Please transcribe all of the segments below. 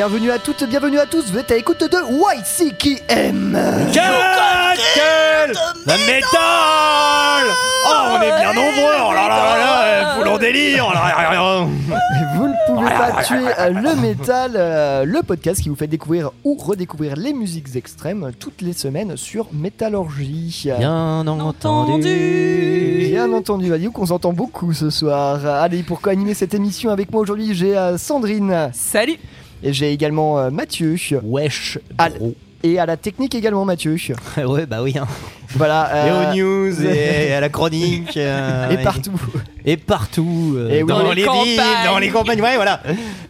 Bienvenue à toutes, bienvenue à tous, vous êtes à l'écoute de YCKM Quel La métal Oh, on est bien nombreux Oh là là là là Boulon délire oh là là là. Vous ne pouvez pas tuer le métal, euh, le podcast qui vous fait découvrir ou redécouvrir les musiques extrêmes toutes les semaines sur Métallurgie. Bien entendu Bien entendu, Aliou, qu'on s'entend beaucoup ce soir. Allez, pour co-animer cette émission avec moi aujourd'hui, j'ai euh, Sandrine Salut et j'ai également euh, Mathieu. Wesh À-. Et à la technique également Mathieu. Ouais bah oui hein. Voilà. Et euh, aux news et à la chronique euh, et partout. Et partout euh, Et oui. Dans Dans les les villes, campagnes. dans les campagnes, ouais voilà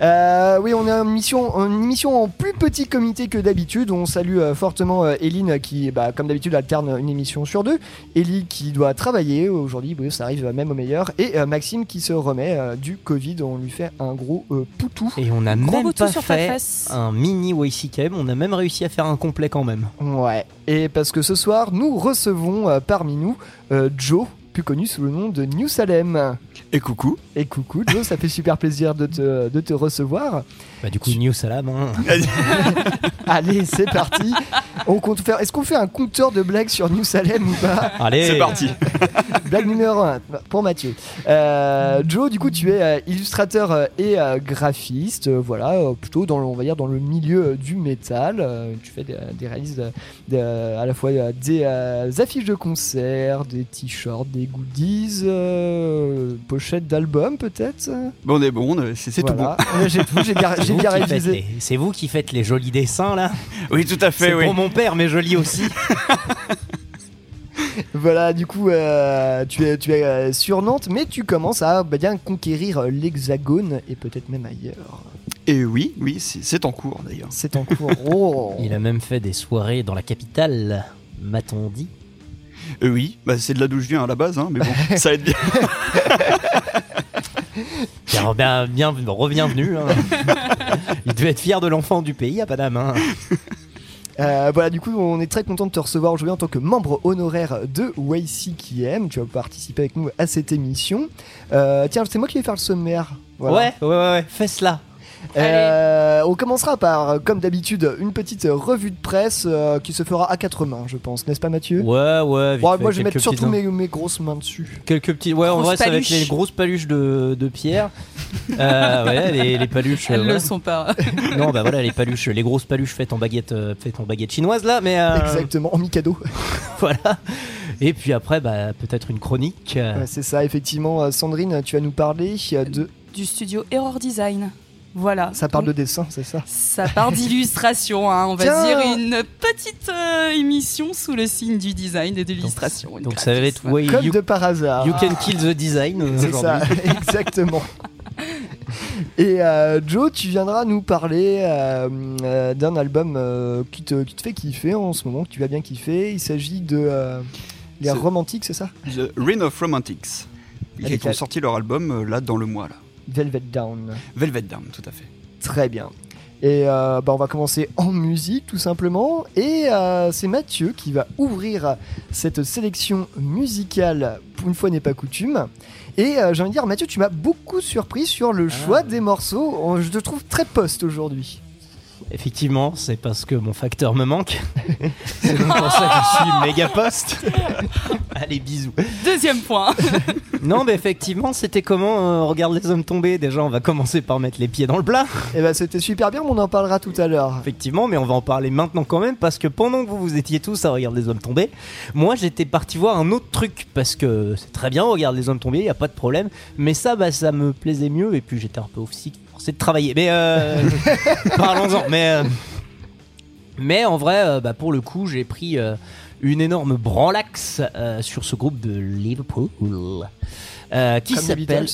Euh, oui, on a une émission, une émission en plus petit comité que d'habitude. On salue euh, fortement euh, Eline qui, bah, comme d'habitude, alterne une émission sur deux. Ellie qui doit travailler aujourd'hui, ça arrive même au meilleur. Et euh, Maxime qui se remet euh, du Covid. On lui fait un gros euh, poutou. Et on a Gros même pas sur fait un mini YCKM, on a même réussi à faire un complet quand même. Ouais. Et parce que ce soir, nous recevons euh, parmi nous euh, Joe, plus connu sous le nom de New Salem. Et coucou. Et coucou Joe, ça fait super plaisir de te, de te recevoir. Bah du coup, New Salam hein. Allez, c'est parti. On compte faire. Est-ce qu'on fait un compteur de blagues sur New Salem ou pas Allez C'est parti. Blague numéro 1 pour Mathieu. Euh, Joe, du coup, tu es euh, illustrateur euh, et euh, graphiste, euh, voilà, euh, plutôt dans le, on va dire dans le milieu euh, du métal. Euh, tu fais des, des réalises à la fois euh, des euh, affiches de concerts, des t-shirts, des goodies, euh, pochettes d'albums peut-être? Bon, on est bon, on est- c'est Voilà. Ouais, J'ai tout, j'ai j'ai bien révisé. C'est vous qui faites les jolis dessins là. Oui, tout à fait, C'est oui. pour mon père, mais joli aussi. Voilà, du coup, euh, tu es, tu es euh, sur Nantes, mais tu commences à bah, bien conquérir euh, l'Hexagone et peut-être même ailleurs. Et oui, oui, c'est c'est en cours d'ailleurs. C'est en cours. Oh. Il a même fait des soirées dans la capitale, m'a-t-on dit. Euh, oui, bah, c'est de là d'où je viens à la base, hein, mais bon, ça aide bien. Bien, bien, bien hein. Il devait être fier de l'enfant du pays, à Paname. hein. Euh, voilà, du coup, on est très content de te recevoir aujourd'hui en tant que membre honoraire de YCKM. Tu vas participer avec nous à cette émission. Euh, tiens, c'est moi qui vais faire le sommaire. Voilà. Ouais, ouais, ouais, ouais, fais cela. Euh, on commencera par, euh, comme d'habitude, une petite revue de presse euh, qui se fera à quatre mains, je pense, n'est-ce pas, Mathieu? Ouais, ouais. vite fait, Moi, je vais mettre surtout mes, mes grosses mains dessus. Quelques petits. Ouais, en vrai, ça va être les grosses paluches de, de Pierre. Euh, ouais, les, les paluches. Elles voilà. le sont pas. Non, bah voilà, les paluches, les grosses paluches faites en baguette, euh, faites en baguette chinoise là, mais euh, Exactement, en Mikado. voilà. Et puis après, bah peut-être une chronique. Ouais, c'est ça, effectivement. Sandrine, tu vas nous parler de. Du studio Error Design. Voilà. Ça parle de Donc, dessin, c'est ça Ça part d'illustration, hein, on va Tiens. dire une petite euh, émission sous le signe du design et de l'illustration. Donc ça va être way Comme you, de par hasard. you can kill the design euh, C'est ça, exactement. Et euh, Joe, tu viendras nous parler euh, euh, d'un album euh, qui, te, qui te fait kiffer en ce moment, que tu vas bien kiffer. Il s'agit de euh, Les Romantiques, c'est ça? The Reign of Romantics. Ils ont sorti leur album euh, là dans le mois là. Velvet Down. Velvet Down, tout à fait. Très bien. Et euh, bah, on va commencer en musique tout simplement. Et euh, c'est Mathieu qui va ouvrir cette sélection musicale, pour une fois n'est pas coutume. Et euh, j'ai envie de dire, Mathieu, tu m'as beaucoup surpris sur le choix des morceaux. Je te trouve très post aujourd'hui. Effectivement, c'est parce que mon facteur me manque. c'est donc pour ça que je suis méga poste. Allez, bisous. Deuxième point. Non, mais effectivement, c'était comment euh, Regarde les hommes tombés. Déjà, on va commencer par mettre les pieds dans le plat. Et bah c'était super bien, mais on en parlera tout à l'heure. Effectivement, mais on va en parler maintenant quand même parce que pendant que vous vous étiez tous à regarder les hommes tombés, moi j'étais parti voir un autre truc parce que c'est très bien, on regarde les hommes tombés, y a pas de problème, mais ça, bah, ça me plaisait mieux et puis j'étais un peu aussi forcé de travailler. Mais euh, parlons-en. Mais euh, mais en vrai, euh, bah, pour le coup, j'ai pris euh, une énorme branlaxe euh, sur ce groupe de Liverpool euh, qui s'appelle.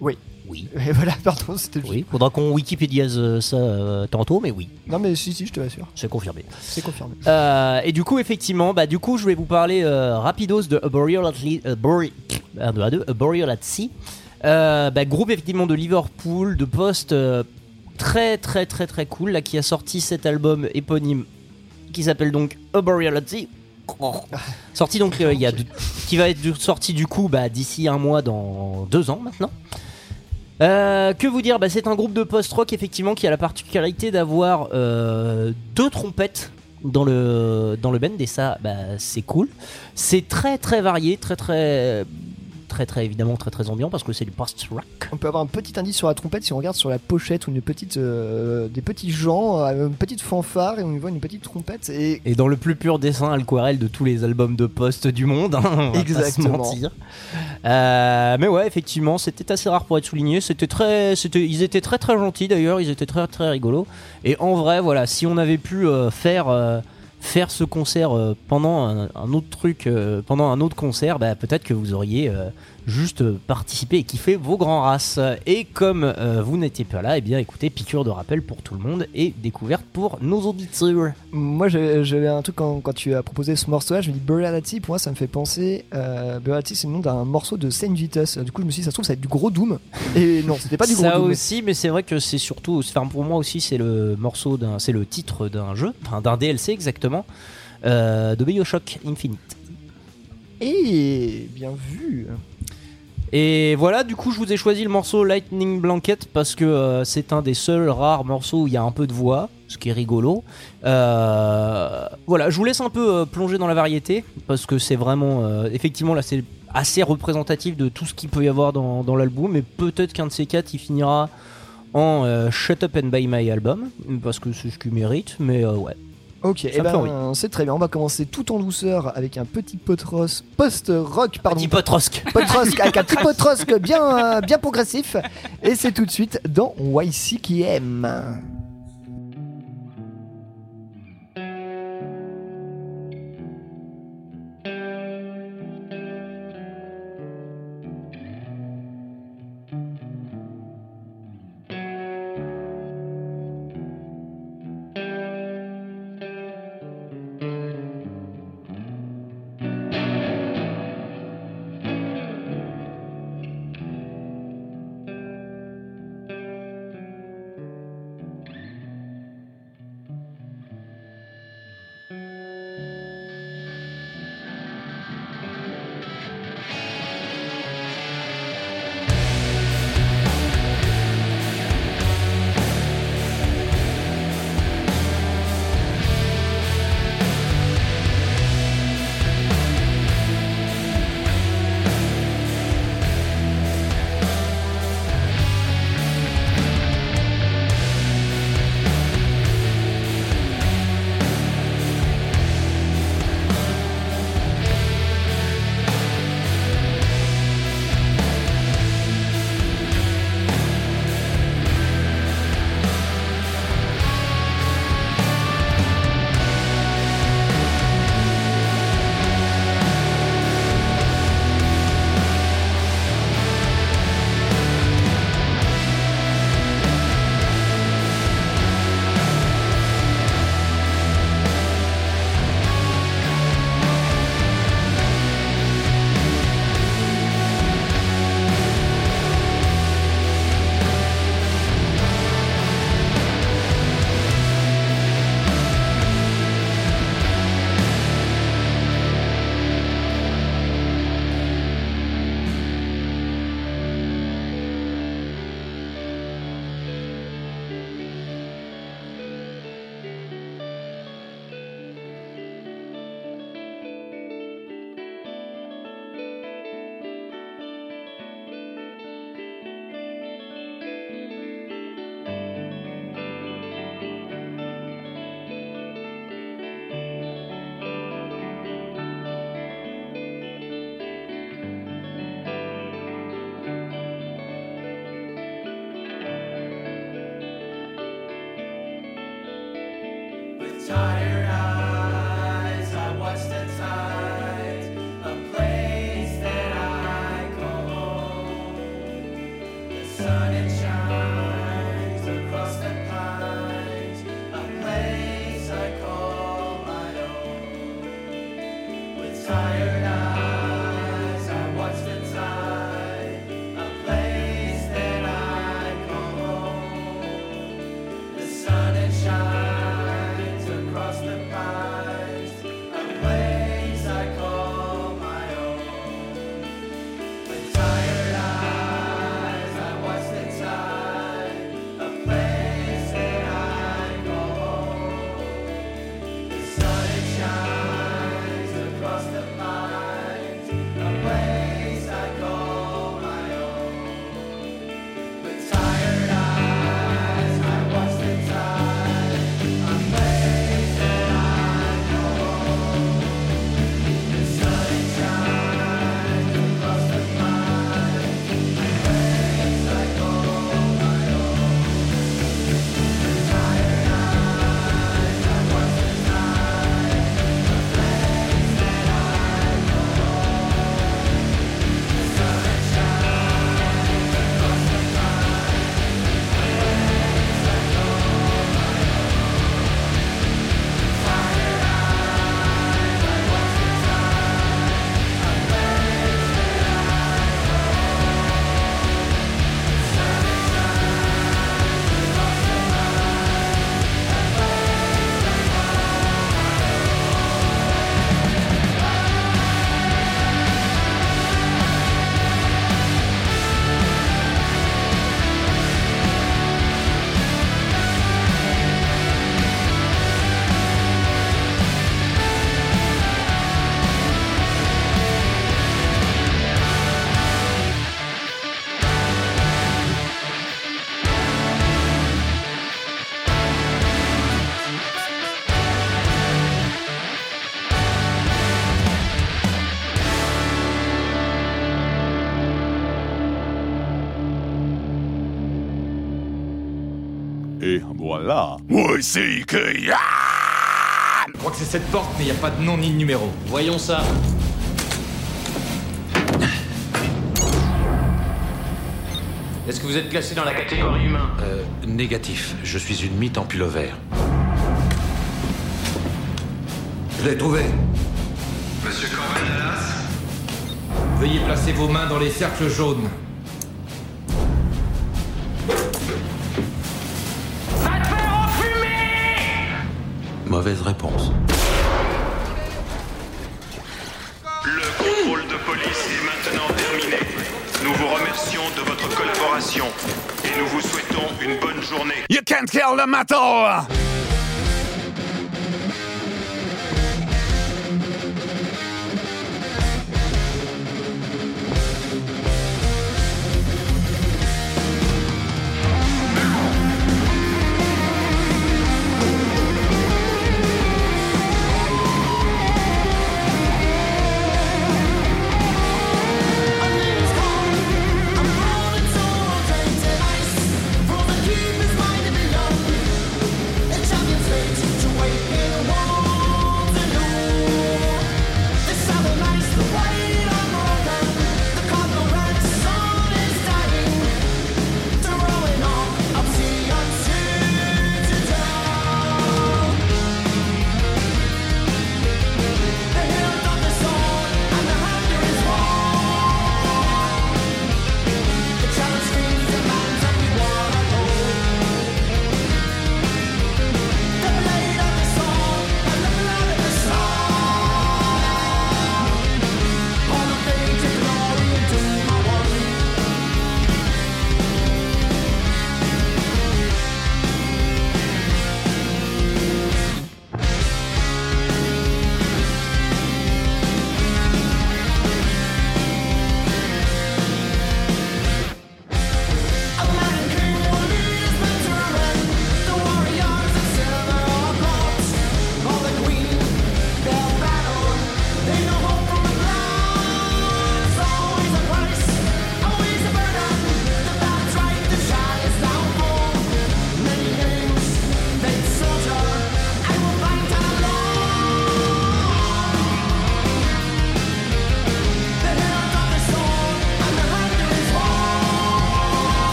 Oui. Oui. Et voilà, pardon, c'était Oui, faudra qu'on Wikipédiase ça euh, tantôt, mais oui, Non, mais si, si, je te l'assure, c'est confirmé. c'est confirmé. Euh, et du coup, effectivement, bah, du coup, je vais vous parler euh, rapidos de A Burial at, Li- A Buri- un, deux, un, deux, A Burial at Sea. Euh, bah, groupe effectivement de Liverpool, de post euh, très très très très cool, là, qui a sorti cet album éponyme qui s'appelle donc A Sea. Sorti donc euh, il y a deux- qui va être du- sorti du coup bah, d'ici un mois dans deux ans maintenant. Euh, que vous dire bah, C'est un groupe de post-rock effectivement qui a la particularité d'avoir deux trompettes dans le dans le band et ça bah, c'est cool. C'est très très varié, très très très très évidemment très très ambiant parce que c'est du post-rock. On peut avoir un petit indice sur la trompette si on regarde sur la pochette ou une petite, euh, des petits gens, euh, une petite fanfare et on y voit une petite trompette. Et Et dans le plus pur dessin aquarelle de tous les albums de post du monde, hein, on va pas se Exactement. mentir. Euh, mais ouais, effectivement, c'était assez rare pour être souligné. C'était très, c'était, ils étaient très très gentils d'ailleurs. Ils étaient très très rigolos. Et en vrai, voilà, si on avait pu euh, faire faire ce concert euh, pendant un, autre truc, euh, pendant un autre concert, bah, peut-être que vous auriez euh, juste participé et kiffé vos grands races. Et comme euh, vous n'étiez pas là, et bien écoutez, piqûre de rappel pour tout le monde et découverte pour nos auditeurs. moi j'avais un truc quand, quand tu as proposé ce morceau-là, je me dis Burial at Sea, pour moi ça me fait penser. Euh, c'est le nom d'un morceau de Saint Vitus. Du coup, je me suis dit, ça se trouve, ça va être du gros Doom. Et non, c'était pas du gros ça Doom. aussi, mais c'est vrai que c'est surtout, enfin pour moi aussi, c'est le morceau d'un, c'est le titre d'un jeu, enfin d'un DLC exactement, euh, de BioShock Infinite. Et bien vu. Et voilà, du coup, je vous ai choisi le morceau Lightning Blanket parce que euh, c'est un des seuls rares morceaux où il y a un peu de voix, ce qui est rigolo. Euh, voilà, je vous laisse un peu euh, plonger dans la variété parce que c'est vraiment, effectivement, là, c'est assez représentatif de tout ce qu'il peut y avoir dans, dans l'album. Mais peut-être qu'un de ces quatre, il finira en Shut Up and Buy My Album parce que c'est ce qu'il mérite. Mais ouais. Ok, et fait ben c'est très bien. On va commencer tout en douceur avec un petit potros post-rock, pardon. Petit potrosque. Potrosque, avec un petit potrosque bien, euh, bien progressif. Et c'est tout de suite dans YCKM. Voilà. Oui, c'est que... Je crois que c'est cette porte, mais il n'y a pas de nom ni de numéro. Voyons ça. Est-ce que vous êtes classé dans la catégorie humain? Euh, négatif. Je suis une mythe en pullover. Je l'ai trouvé. Monsieur Corben Dallas Veuillez placer vos mains dans les cercles jaunes. You can't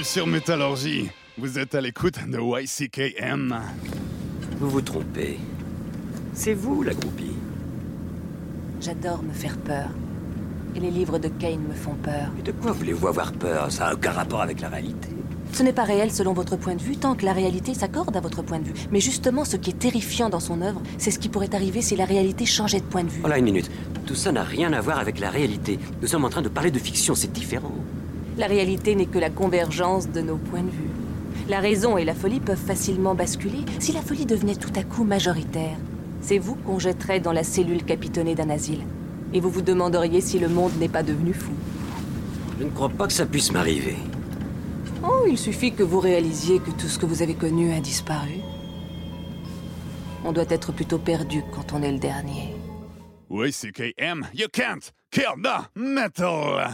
Bienvenue sur Métallurgie. Vous êtes à l'écoute de YCKM. Vous vous trompez. C'est vous la groupie. J'adore me faire peur. Et les livres de Kane me font peur. Mais de quoi voulez-vous avoir peur? Ça n'a aucun rapport avec la réalité. Ce n'est pas réel selon votre point de vue, tant que la réalité s'accorde à votre point de vue. Mais justement, ce qui est terrifiant dans son œuvre, c'est ce qui pourrait arriver si la réalité changeait de point de vue. Voilà une minute. Tout ça n'a rien à voir avec la réalité. Nous sommes en train de parler de fiction, c'est différent. La réalité n'est que la convergence de nos points de vue. La raison et la folie peuvent facilement basculer si la folie devenait tout à coup majoritaire. C'est vous qu'on jetterait dans la cellule capitonnée d'un asile. Et vous vous demanderiez si le monde n'est pas devenu fou. Je ne crois pas que ça puisse m'arriver. Oh, il suffit que vous réalisiez que tout ce que vous avez connu a disparu. On doit être plutôt perdu quand on est le dernier. YCKM, you can't kill the metal!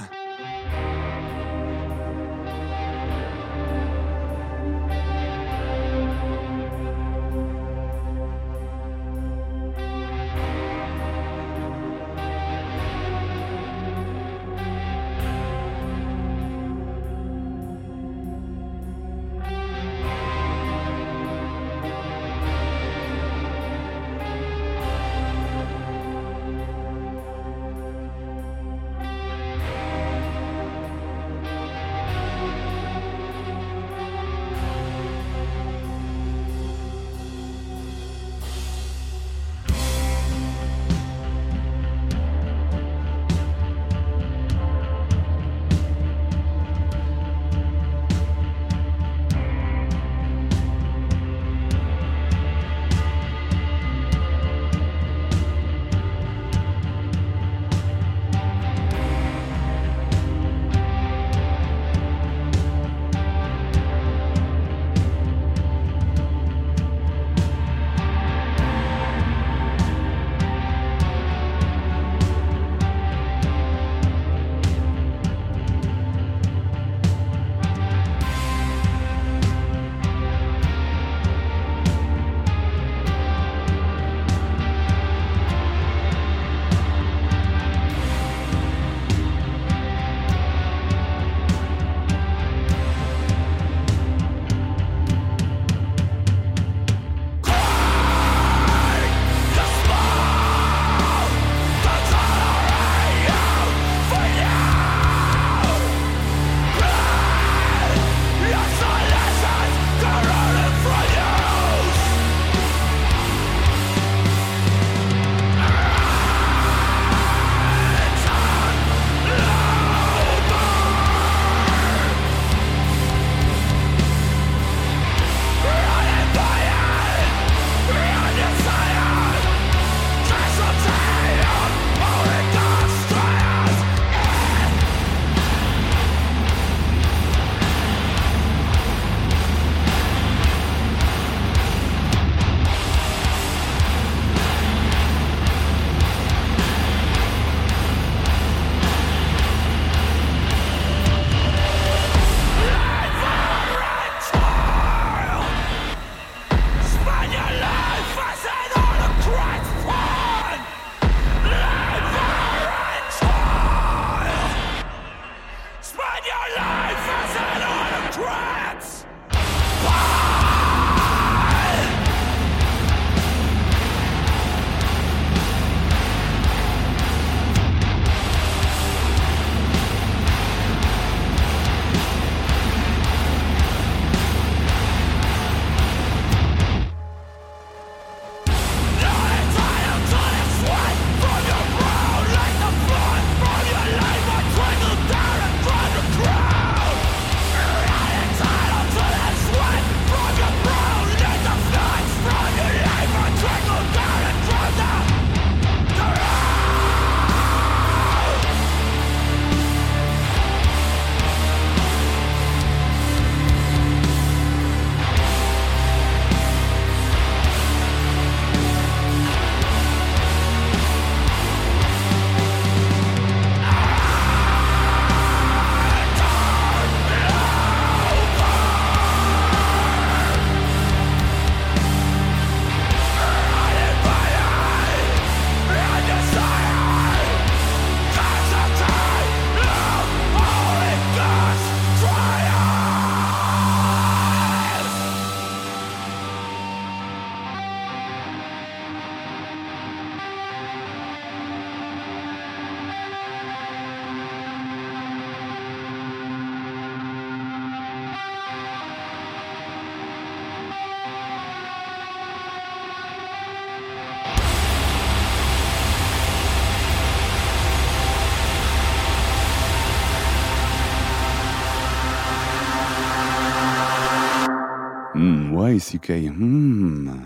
Hmm, YCK. Hmm.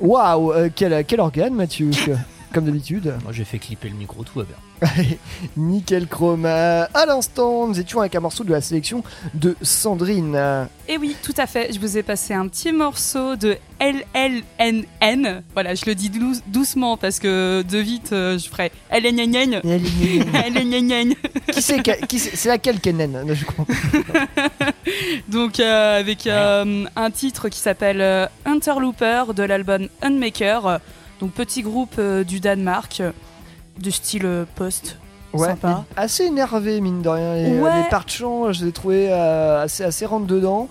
Waouh, euh, quel, quel organe, Mathieu? Comme d'habitude. Moi j'ai fait clipper le micro, tout va bien. Nickel chrome. Euh, À l'instant, nous étions avec un morceau de la sélection de Sandrine. Et oui, tout à fait. Je vous ai passé un petit morceau de LLNN. Voilà, je le dis dou- doucement parce que de vite, euh, je ferai LNN. LNN. Qui c'est c'est c'est laquelle Kennen? Je comprends. Donc euh, avec euh, un titre qui s'appelle Interlooper de l'album Unmaker. Donc petit groupe euh, du Danemark euh, de style euh, post. Ouais, Sympa. assez énervé mine de rien. Les, Ouais. les parts de chant, je les ai trouvés euh, assez, assez rentre dedans.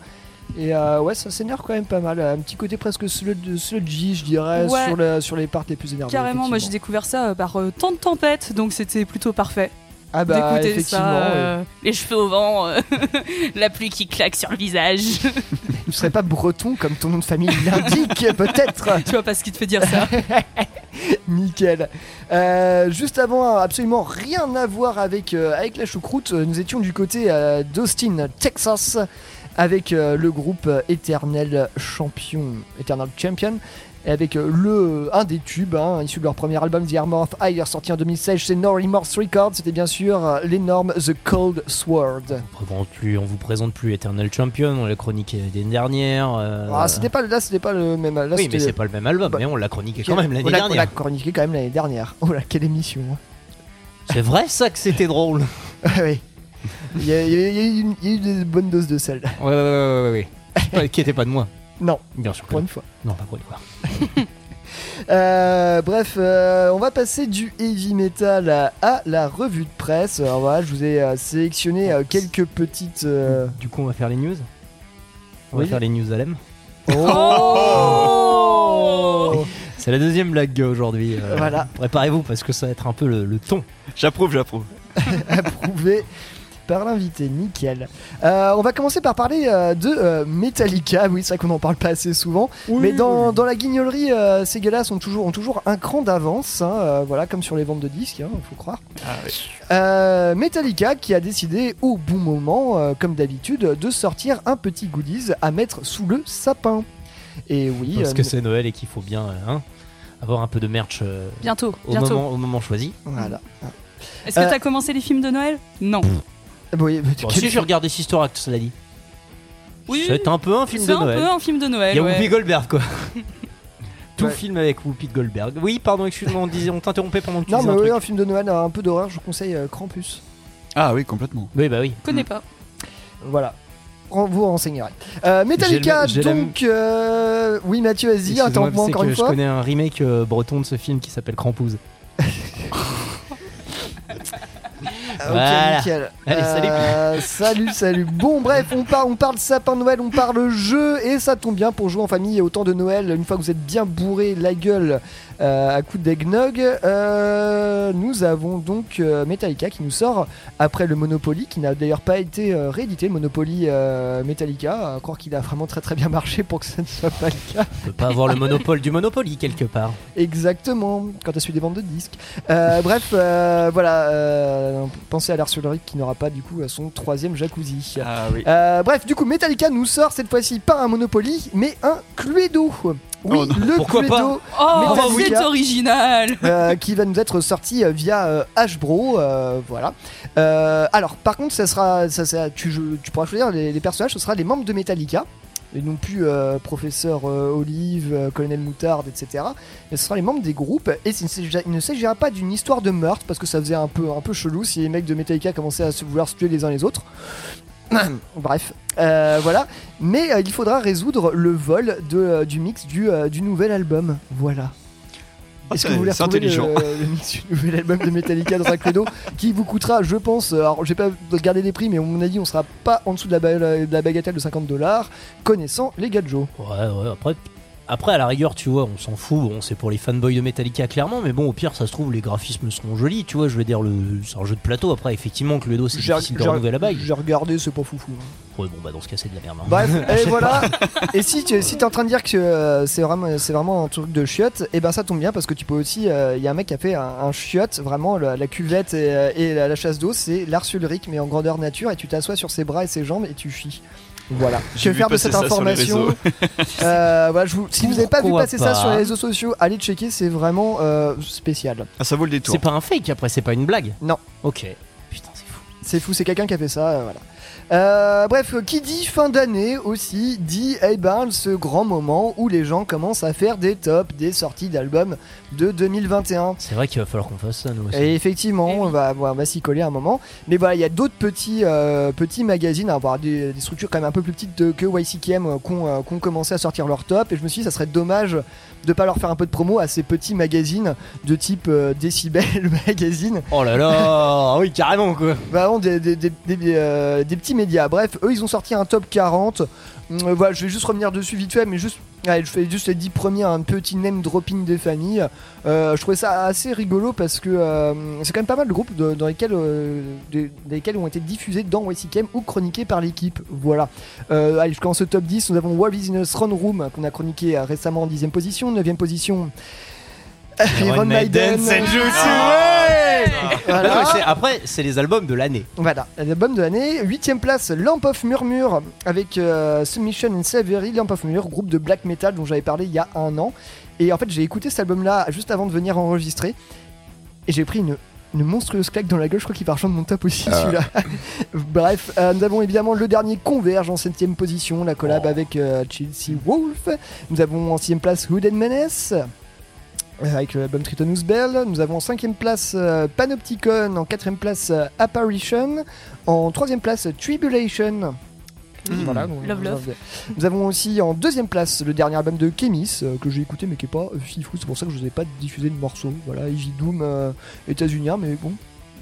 Et euh, ouais, ça s'énerve quand même pas mal. Un petit côté presque slud- sludgy, je dirais, Ouais. sur, le- sur les parts les plus énervées. Carrément, moi j'ai découvert ça euh, par euh, temps de tempête, donc c'était plutôt parfait. Ah bah, d'écouter effectivement, ça, euh, les cheveux au vent, euh, la pluie qui claque sur le visage. Tu serais pas breton comme ton nom de famille l'indique, peut-être Tu vois pas ce qui te fait dire ça. Nickel. Euh, juste avant, absolument rien à voir avec, avec la choucroute, nous étions du côté d'Austin, Texas, avec le groupe Eternal Champion, Eternal Champion, avec euh, le, un des tubes, hein, issu de leur premier album The Armor of Hire, sorti en 2016 chez No Remorse Records, c'était bien sûr euh, l'énorme The Cold Sword. On plus, on vous présente plus Eternal Champion, on l'a chroniqué l'année dernière. euh, Ah, c'était pas, là, c'était pas le même. Là, oui, mais c'est pas le même album, mais on l'a chroniqué quand même l'année l'a- On l'a dernière. chroniqué quand même l'année dernière. Oh là, quelle émission hein. C'est vrai ça que c'était drôle. oui. Il y, a, il y a- il y a eu une- bonnes doses de sel. Ouais, ouais, ouais, ouais, ouais. pas de moi. Non. Bien sûr. Pour non. une fois. Non, pas pour une fois. Euh, bref, euh, on va passer du heavy metal à, à la revue de presse. Alors voilà, je vous ai euh, sélectionné euh, quelques petites. euh, Du coup, on va faire les news. On Oui. va faire les news Alem. Oh C'est la deuxième blague aujourd'hui. euh, Voilà. Préparez-vous parce que ça va être un peu le, le ton. J'approuve, j'approuve. Approuvé par l'invité, nickel. Euh, on va commencer par parler euh, de euh, Metallica. Oui, c'est vrai qu'on n'en parle pas assez souvent. mais dans, dans la guignolerie, euh, ces gars-là sont toujours, ont toujours un cran d'avance. hein, euh, voilà, comme sur les ventes de disques, il faut croire. Euh, Metallica qui a décidé au bon moment, euh, comme d'habitude, de sortir un petit goodies à mettre sous le sapin. Et oui, Parce euh, que c'est Noël et qu'il faut bien euh, hein, avoir un peu de merch euh, Bientôt, au, bientôt. Moment, au moment choisi. Voilà. Est-ce que Euh, t'as commencé les films de Noël? Non. Oui, mais Bon, si j'ai regardé Sister Act, cela dit. Oui. C'est un peu un film C'est de un Noël. peu un film de Noël. Il y a ouais. Whoopi Goldberg quoi. Tout Ouais. film avec Whoopi Goldberg. Oui, pardon, excuse-moi, on, disait- on t'interrompait pendant que tu Non, disais mais un oui, truc. un film de Noël, un peu d'horreur, je vous conseille euh, Krampus. Ah oui, complètement. Oui, bah oui. Je connais pas. Voilà. Ren- Vous renseignerez. Euh, Metallica, J'ai le- j'ai la- donc. euh, Oui, Mathieu, vas-y, Excuse-moi, c'est encore que une je fois. connais un remake euh, breton de ce film qui s'appelle Crampouse. Ah, ok, Voilà. nickel. Allez, salut. Euh, salut, salut. Bon, bref, on, par- on parle sapin de Noël, on parle jeu, et ça tombe bien pour jouer en famille au temps de Noël. Une fois que vous êtes bien bourré la gueule euh, à coups d'eggnog, euh, nous avons donc euh, Metallica qui nous sort après le Monopoly, qui n'a d'ailleurs pas été euh, réédité, le Monopoly euh, Metallica. À croire qu'il a vraiment très très bien marché pour que ça ne soit pas le cas. On peut pas avoir le monopole du Monopoly quelque part. Exactement, quand tu suis des ventes de disques. Euh, bref, euh, voilà, euh, pensez à Lars Ulrich qui n'aura pas du coup son troisième jacuzzi. Ah oui. Euh, bref, du coup, Metallica nous sort cette fois-ci pas un Monopoly, mais un Cluedo. Oui, Oh le Pourquoi Cluedo Oh, Metallica. c'est original euh, qui va nous être sorti euh, via euh, Hbro, euh, voilà. Euh, alors, par contre, ça sera, ça, ça- tu, pourras choisir les, les personnages, ce sera les membres de Metallica. Et non plus euh, professeur euh, Olive, euh, colonel Moutarde, etc. Mais ce sera les membres des groupes. Et il ne s'agira- il ne s'agira pas d'une histoire de meurtre, parce que ça faisait un peu, un peu chelou si les mecs de Metallica commençaient à se vouloir se tuer les uns les autres. Bref, euh, voilà. Mais euh, il faudra résoudre le vol de, euh, du mix du, euh, du nouvel album. Voilà. Est-ce que c'est- vous voulez retrouver le, intelligent. le mix du nouvel album de Metallica dans un credo qui vous coûtera, je pense, alors j'ai pas regardé les prix, mais à mon avis, on sera pas en dessous de la, ba- de la bagatelle de 50 dollars, connaissant les gadgets. Ouais, ouais, après. Après, à la rigueur, tu vois, on s'en fout. Bon, c'est pour les fanboys de Metallica, clairement. Mais bon, au pire, ça se trouve, les graphismes seront jolis. Tu vois, je veux dire, le... c'est un jeu de plateau. Après, effectivement, que le dos, c'est difficile de renouveler la bague. j'ai regardé, c'est pas foufou. hein. Ouais, bon, bah, dans ce cas, c'est de la merde. hein. Bref, et voilà. Et si tu si es en train de dire que euh, c'est vraiment, c'est vraiment un truc de chiotte, et ben ça tombe bien parce que tu peux aussi. Il y a un mec qui a fait un, un chiotte, vraiment la, la cuvette et, euh, et la, la chasse d'eau, c'est Lars mais en grandeur nature, et tu t'assois sur ses bras et ses jambes et tu chies. Voilà. J'ai Que vu faire de passer cette information. Euh, voilà, je vous- Si vous n'avez pas vu passer ça sur les réseaux sociaux, allez checker, c'est vraiment euh, spécial. Ah, ça vaut le détour. C'est pas un fake après, c'est pas une blague. Non. Ok. C'est fou, c'est quelqu'un qui a fait ça, euh, voilà. Euh, bref, qui dit fin d'année aussi dit eh ben ce grand moment où les gens commencent à faire des tops des sorties d'albums de 2021. C'est vrai qu'il va falloir qu'on fasse ça, nous aussi. Et effectivement, on va, on va s'y coller un moment. Mais voilà, il y a d'autres petits, euh, petits magazines, à avoir des, des structures quand même un peu plus petites de- que YCKM euh, qui ont euh, commencé à sortir leur top. Et je me suis dit, ça serait dommage de pas leur faire un peu de promo à ces petits magazines de type euh, Decibel Magazine. Oh là là, oui, carrément quoi. Vraiment des, des, des, des, euh, des petits médias. Bref, eux ils ont sorti un top 40. Hum, euh, voilà, je vais juste revenir dessus vite fait, mais juste. allez, je fais juste les 10 premiers, un petit name dropping des familles. Euh, je trouvais ça assez rigolo parce que euh, c'est quand même pas mal de groupes de- dans lesquels, euh, de- dans lesquels ont été diffusés dans YCKM ou chroniqués par l'équipe. Voilà. Euh, allez, je commence au top 10. Nous avons War is in a Throne Room qu'on a chroniqué récemment en 10ème position. 9ème position. Iron Maiden, Senjutsu, ouais Voilà. Non, mais c'est- Après, c'est les albums de l'année. Voilà, l'album de l'année. Huitième place, Lamp of Murmure avec euh, Submission and Slavery. Lamp of Murmure, groupe de black metal dont j'avais parlé il y a un an. Et en fait, j'ai écouté cet album-là juste avant de venir enregistrer. Et j'ai pris une, une monstrueuse claque dans la gueule. Je crois qu'il part de mon top aussi, Ah. celui-là. Bref, euh, nous avons évidemment le dernier Converge en septième position, la collab avec euh, Chelsea Wolf. Nous avons en sixième place Hood and Menace. Euh, Avec l'album Tritonus Bell. Nous avons en cinquième place euh, Panopticon, en quatrième place euh, Apparition, en troisième place Tribulation. Voilà, donc, Love, nous love. avons- Nous avons aussi en deuxième place le dernier album de Kemis euh, que j'ai écouté mais qui est pas euh, fifou, c'est pour ça que je vous ai pas diffusé de morceaux. Voilà, Easy Doom euh, états-unien, mais bon,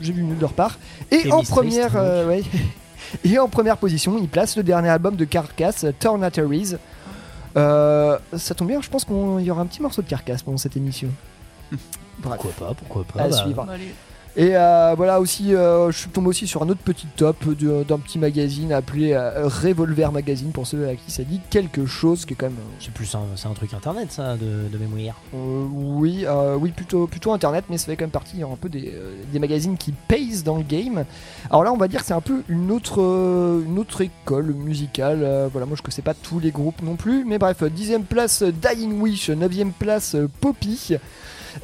j'ai vu mieux de leur part. Et en première, euh, ouais. Et en première position, il place le dernier album de Carcass, Tornatories. Euh, ça tombe bien, je pense qu'il y aura un petit morceau de Carcass pendant cette émission. Bref. Pourquoi pas, pourquoi pas. À bah. suivre. Et euh, voilà aussi, euh, je suis tombé aussi sur un autre petit top d'un petit magazine appelé euh, Revolver Magazine pour ceux à qui ça dit quelque chose qui est quand même. C'est plus un, c'est un truc internet ça de, de mémoire. euh, oui, euh, oui plutôt plutôt internet, mais ça fait quand même partie un peu des, euh, des magazines qui payent dans le game. Alors là, on va dire que c'est un peu une autre euh, une autre école musicale. Euh, voilà, moi je connaissais pas tous les groupes non plus, mais bref, dixième place Dying Wish, neuvième place Poppy.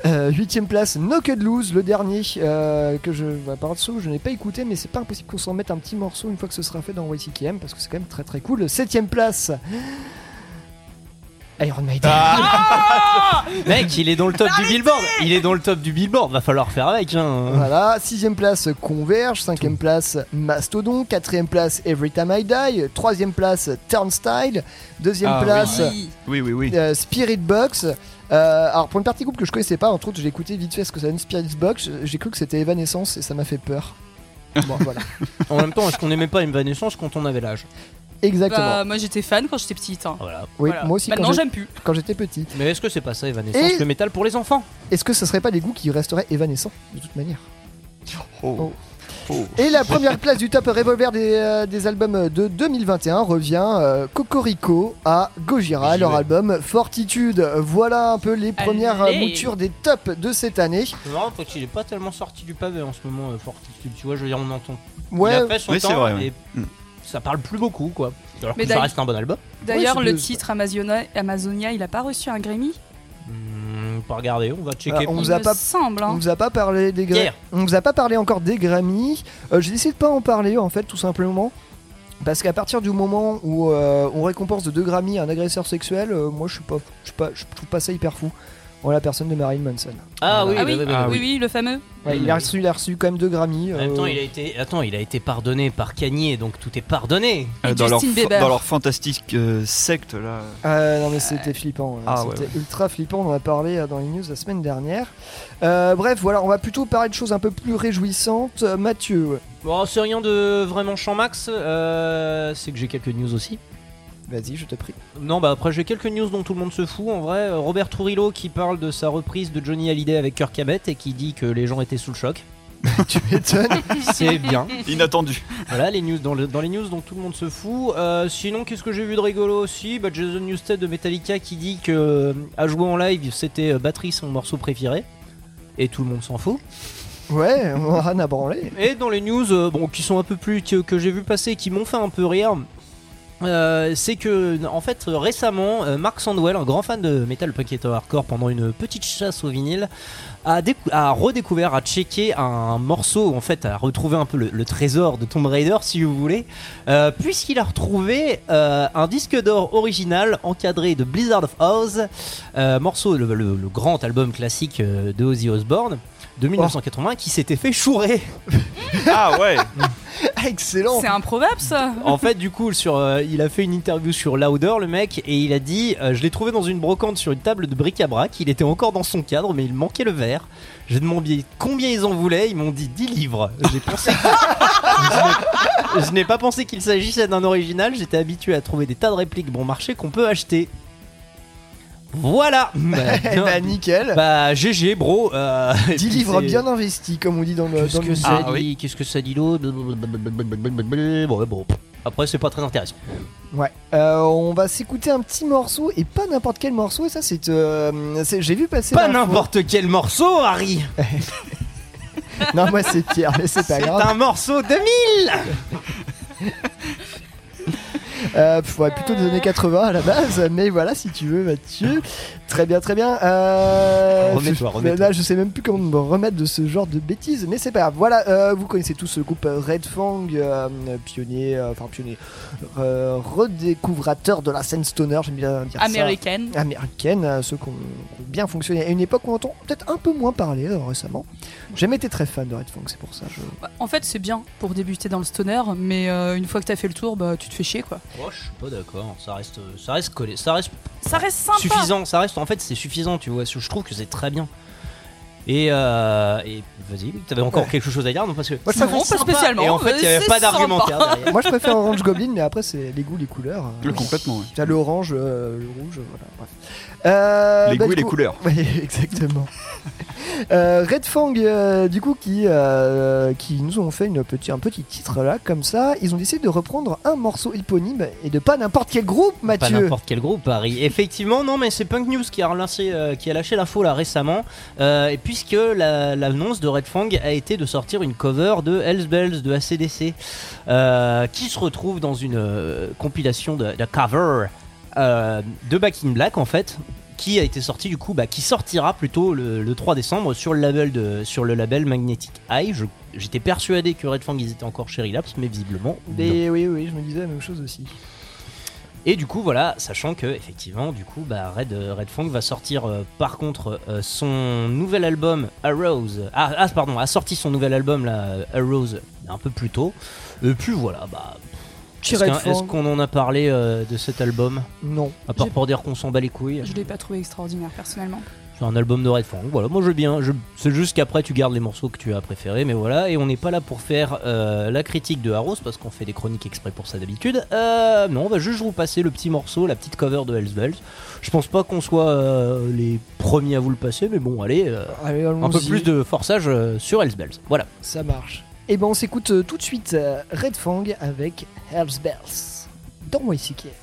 Euh, Huitième place, Knocked Loose, le dernier euh, que je, bah, par dessous, je n'ai pas écouté, mais c'est pas impossible qu'on s'en mette un petit morceau une fois que ce sera fait dans YCKM parce que c'est quand même très très cool. Septième place, Iron Maiden. Mec, il est dans le top du Billboard. Il est dans le top du Billboard. Va falloir faire avec. Hein. Voilà, sixième place Converge, cinquième place Mastodon, quatrième place Every Time I Die, troisième place Turnstile, deuxième Ah place oui. Oui, oui, oui. euh, Spirit Box. Euh, alors pour une partie groupe que je connaissais pas, entre autres j'ai écouté vite fait ce que ça donne Spirit Box, j'ai cru que c'était Evanescence et ça m'a fait peur. Bon voilà, En même temps, est-ce qu'on n'aimait pas Evanescence quand on avait l'âge? Exactement. Bah, moi j'étais fan quand j'étais petite. hein. Voilà. oui, voilà. moi aussi quand Maintenant j'ai- j'aime plus. quand j'étais petit. Mais est-ce que c'est pas ça, Evanescence, Et- le métal pour les enfants? Est-ce que ce serait pas des goûts qui resteraient évanescents de toute manière? Oh. Oh. Et la première place du top revolver des, euh, des albums de 2021 revient euh, Cocorico à Gojira, leur vais. album Fortitude. Voilà un peu les premières Allez. moutures des tops de cette année. Non, parce qu'il est pas tellement sorti du pavé en ce moment, euh, Fortitude. Tu vois, je veux dire, on entend. Ouais, il a fait son Oui, c'est temps vrai, ouais. et Mm. ça parle plus beaucoup, quoi. Alors Mais que ça reste un bon album. D'ailleurs, c'est le titre Amazonia, Amazonia, il a pas reçu un Grammy? Hmm, pas regarder, on va checker. Ah, on vous a pas semble. On Hein. vous a pas parlé des. On vous a pas parlé encore des Grammy. Euh, J'ai décidé de pas en parler en fait tout simplement. Parce qu'à partir du moment où euh, on récompense de 2 Grammy un agresseur sexuel, euh, moi je suis pas, je suis pas, je trouve pas ça hyper fou. En la personne de Marilyn Manson. Ah oui, Ah bah oui, oui, bah oui, oui. oui, le fameux. Ouais, il, a reçu, il a reçu quand même deux Grammy. En même temps, euh, il a été, attends, il a été pardonné par Kanye, donc tout est pardonné. Euh, dans, leur, Justin fa- Bieber. dans leur fantastique euh, secte là. Ah non mais c'était flippant, hein. Ah, ouais, c'était ouais. ultra flippant, on en a parlé euh, dans les news la semaine dernière. Euh, bref, voilà, on va plutôt parler de choses un peu plus réjouissantes. Euh, Mathieu, ouais. Bon, c'est rien de vraiment champ max. euh, c'est que j'ai quelques news aussi. Vas-y, je te prie. Non, bah après j'ai quelques news dont tout le monde se fout. En vrai, Euh, Robert Trujillo qui parle de sa reprise de Johnny Hallyday avec Kirk Hammett et qui dit que les gens étaient sous le choc. tu m'étonnes. C'est bien. Inattendu. Voilà les news dans, le- dans les news dont tout le monde se fout. Euh, sinon, qu'est-ce que j'ai vu de rigolo aussi? Bah, Jason Newsted de Metallica qui dit que euh, à jouer en live, c'était euh, batterie son morceau préféré. Et tout le monde s'en fout. Ouais, on a branler. Et dans les news, euh, bon, qui sont un peu plus que, que j'ai vu passer, et qui m'ont fait un peu rire. Euh, c'est que en fait récemment euh, Mark Sandwell, un grand fan de metal punk et hardcore pendant une petite chasse au vinyle, a, décou- a redécouvert, a checké un morceau, en fait a retrouvé un peu le, trésor de Tomb Raider si vous voulez, euh, puisqu'il a retrouvé un disque d'or original encadré de Blizzard of Oz, morceau, le, le- grand album classique de Ozzy Osbourne de 1980 qui s'était fait chourer. Ah ouais. Ah, excellent. C'est improbable ça. En fait, du coup, sur, euh, il a fait une interview sur Louder, le mec, et il a dit euh, Je l'ai trouvé dans une brocante sur une table de bric-à-brac. Il était encore dans son cadre, mais il manquait le verre. J'ai demandé combien ils en voulaient. Ils m'ont dit 10 livres. J'ai pensé. Je n'ai- Je n'ai pas pensé qu'il s'agissait d'un original. J'étais habitué à trouver des tas de répliques bon marché qu'on peut acheter. Voilà Bah, Eh bah nickel. Bah, GG, bro. Euh, et 10 puis livres c'est- bien investis, comme on dit dans le. Qu'est-ce que ça Ah, dit oui. Qu'est-ce que ça dit l'autre Bon, ouais, bon. Après, c'est pas très intéressant. Ouais. Euh, on va s'écouter un petit morceau et pas n'importe quel morceau. Et ça, c'est. euh, c'est- J'ai vu passer. Pas n'importe quel morceau, Harry Non, moi c'est Pierre, mais c'est pas C'est grave. un morceau 2000 Euh, ouais, plutôt des années 80 à la base, mais voilà, si tu veux, Mathieu. Très bien, très bien. Euh, Remets-toi, je- remets-toi. Là, je sais même plus comment me remettre de ce genre de bêtises, mais c'est pas grave. Voilà, euh, vous connaissez tous le groupe Red Fang, euh, pionnier, euh, enfin pionnier, euh, redécouvrateur de la scène stoner, j'aime bien dire ça. Américaine. Américaine, euh, ceux qui ont, qui ont bien fonctionné. À une époque où on entend peut-être un peu moins parler euh, récemment. J'ai jamais été très fan de Red Fang, c'est pour ça. Je... Bah, En fait, c'est bien pour débuter dans le stoner, mais euh, une fois que t'as fait le tour, bah tu te fais chier quoi. Oh, je suis pas d'accord. Ça reste, ça reste collé. Ça reste Ça reste sympa. suffisant. Ça reste, en fait, c'est suffisant, tu vois. Je trouve que c'est très bien. Et, euh, et vas-y, t'avais encore Ouais. quelque chose à dire non parce que Moi, je Non, pas préfère- spécialement. et en fait il y euh, avait pas d'argumentaire. Moi je préfère Orange Goblin, mais après c'est les goûts, les couleurs. Le complètement. ouais. T'as l'orange, euh, le rouge, voilà. Bref. Euh, Les bah, goûts et du les coup- couleurs. Oui, exactement. Euh, Red Fang, euh, du coup, qui, euh, qui nous ont fait une petit, un petit titre là, comme ça. Ils ont décidé de reprendre un morceau éponyme et de pas n'importe quel groupe, Pas Mathieu. n'importe quel groupe, Harry. Effectivement, non, mais c'est Punk News qui a relancé, qui a lâché l'info là récemment, et puisque la- l'annonce de Red Fang a été de sortir une cover de Hells Bells de ACDC, qui se retrouve dans une compilation de, de cover euh, de Back in Black en fait. Qui a été sorti du coup, bah, qui sortira plutôt le, le 3 décembre sur le label de, sur le label Magnetic Eye. Je- J'étais persuadé que Red Fang ils étaient encore chez Relapse, mais visiblement. Mais oui, oui, je me disais la même chose aussi. Et du coup, voilà, sachant que effectivement, du coup, bah, Red, euh, Red Fang va sortir euh, par contre euh, son nouvel album Arose. Ah, ah, pardon, a sorti son nouvel album là, Arose un peu plus tôt. Et puis voilà, bah. Est-ce qu'on en a parlé euh, de cet album? Non. À part pour dire qu'on s'en bat les couilles. Je l'ai pas trouvé extraordinaire personnellement. C'est un album de Red Fang. Voilà, moi je veux bien. Je... C'est juste qu'après tu gardes les morceaux que tu as préférés, mais voilà. Et on n'est pas là pour faire euh, la critique de Arrows parce qu'on fait des chroniques exprès pour ça d'habitude. Euh, non, on va juste vous passer le petit morceau, la petite cover de Hells Bells. Je pense pas qu'on soit euh, les premiers à vous le passer, mais bon, allez, Allez, un peu plus de forçage sur Hells Bells. Voilà. Ça marche. Et ben on s'écoute tout de suite Red Fang avec Hells Bells. Dans YCK. Thank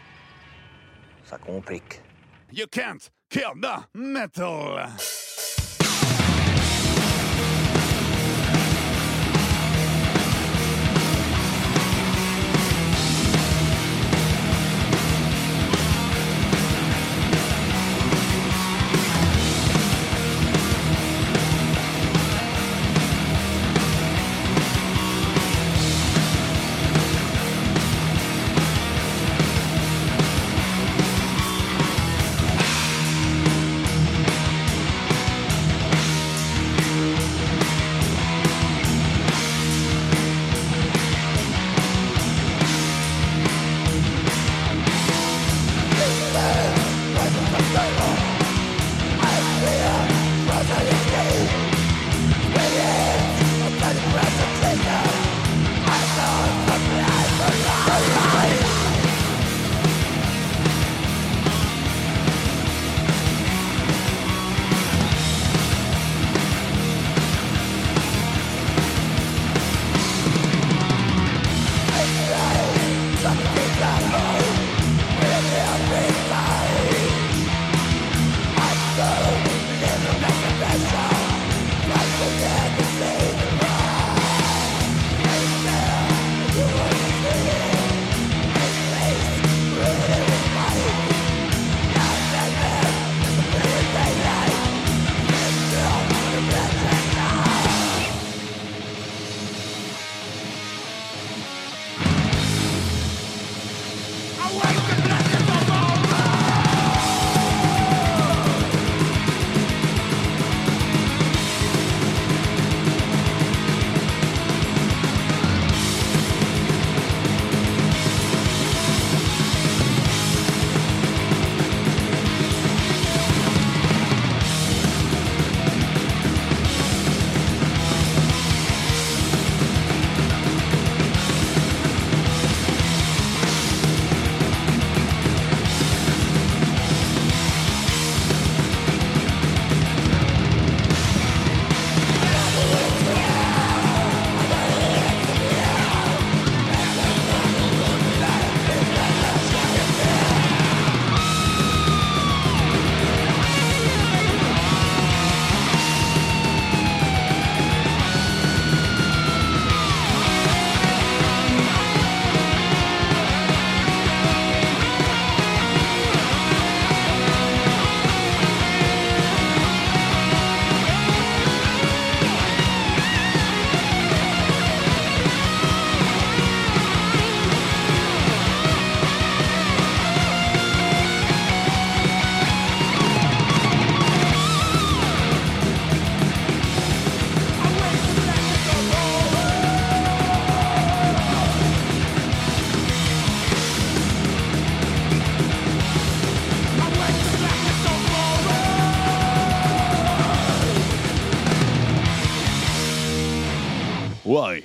Ça complique. You can't kill the metal!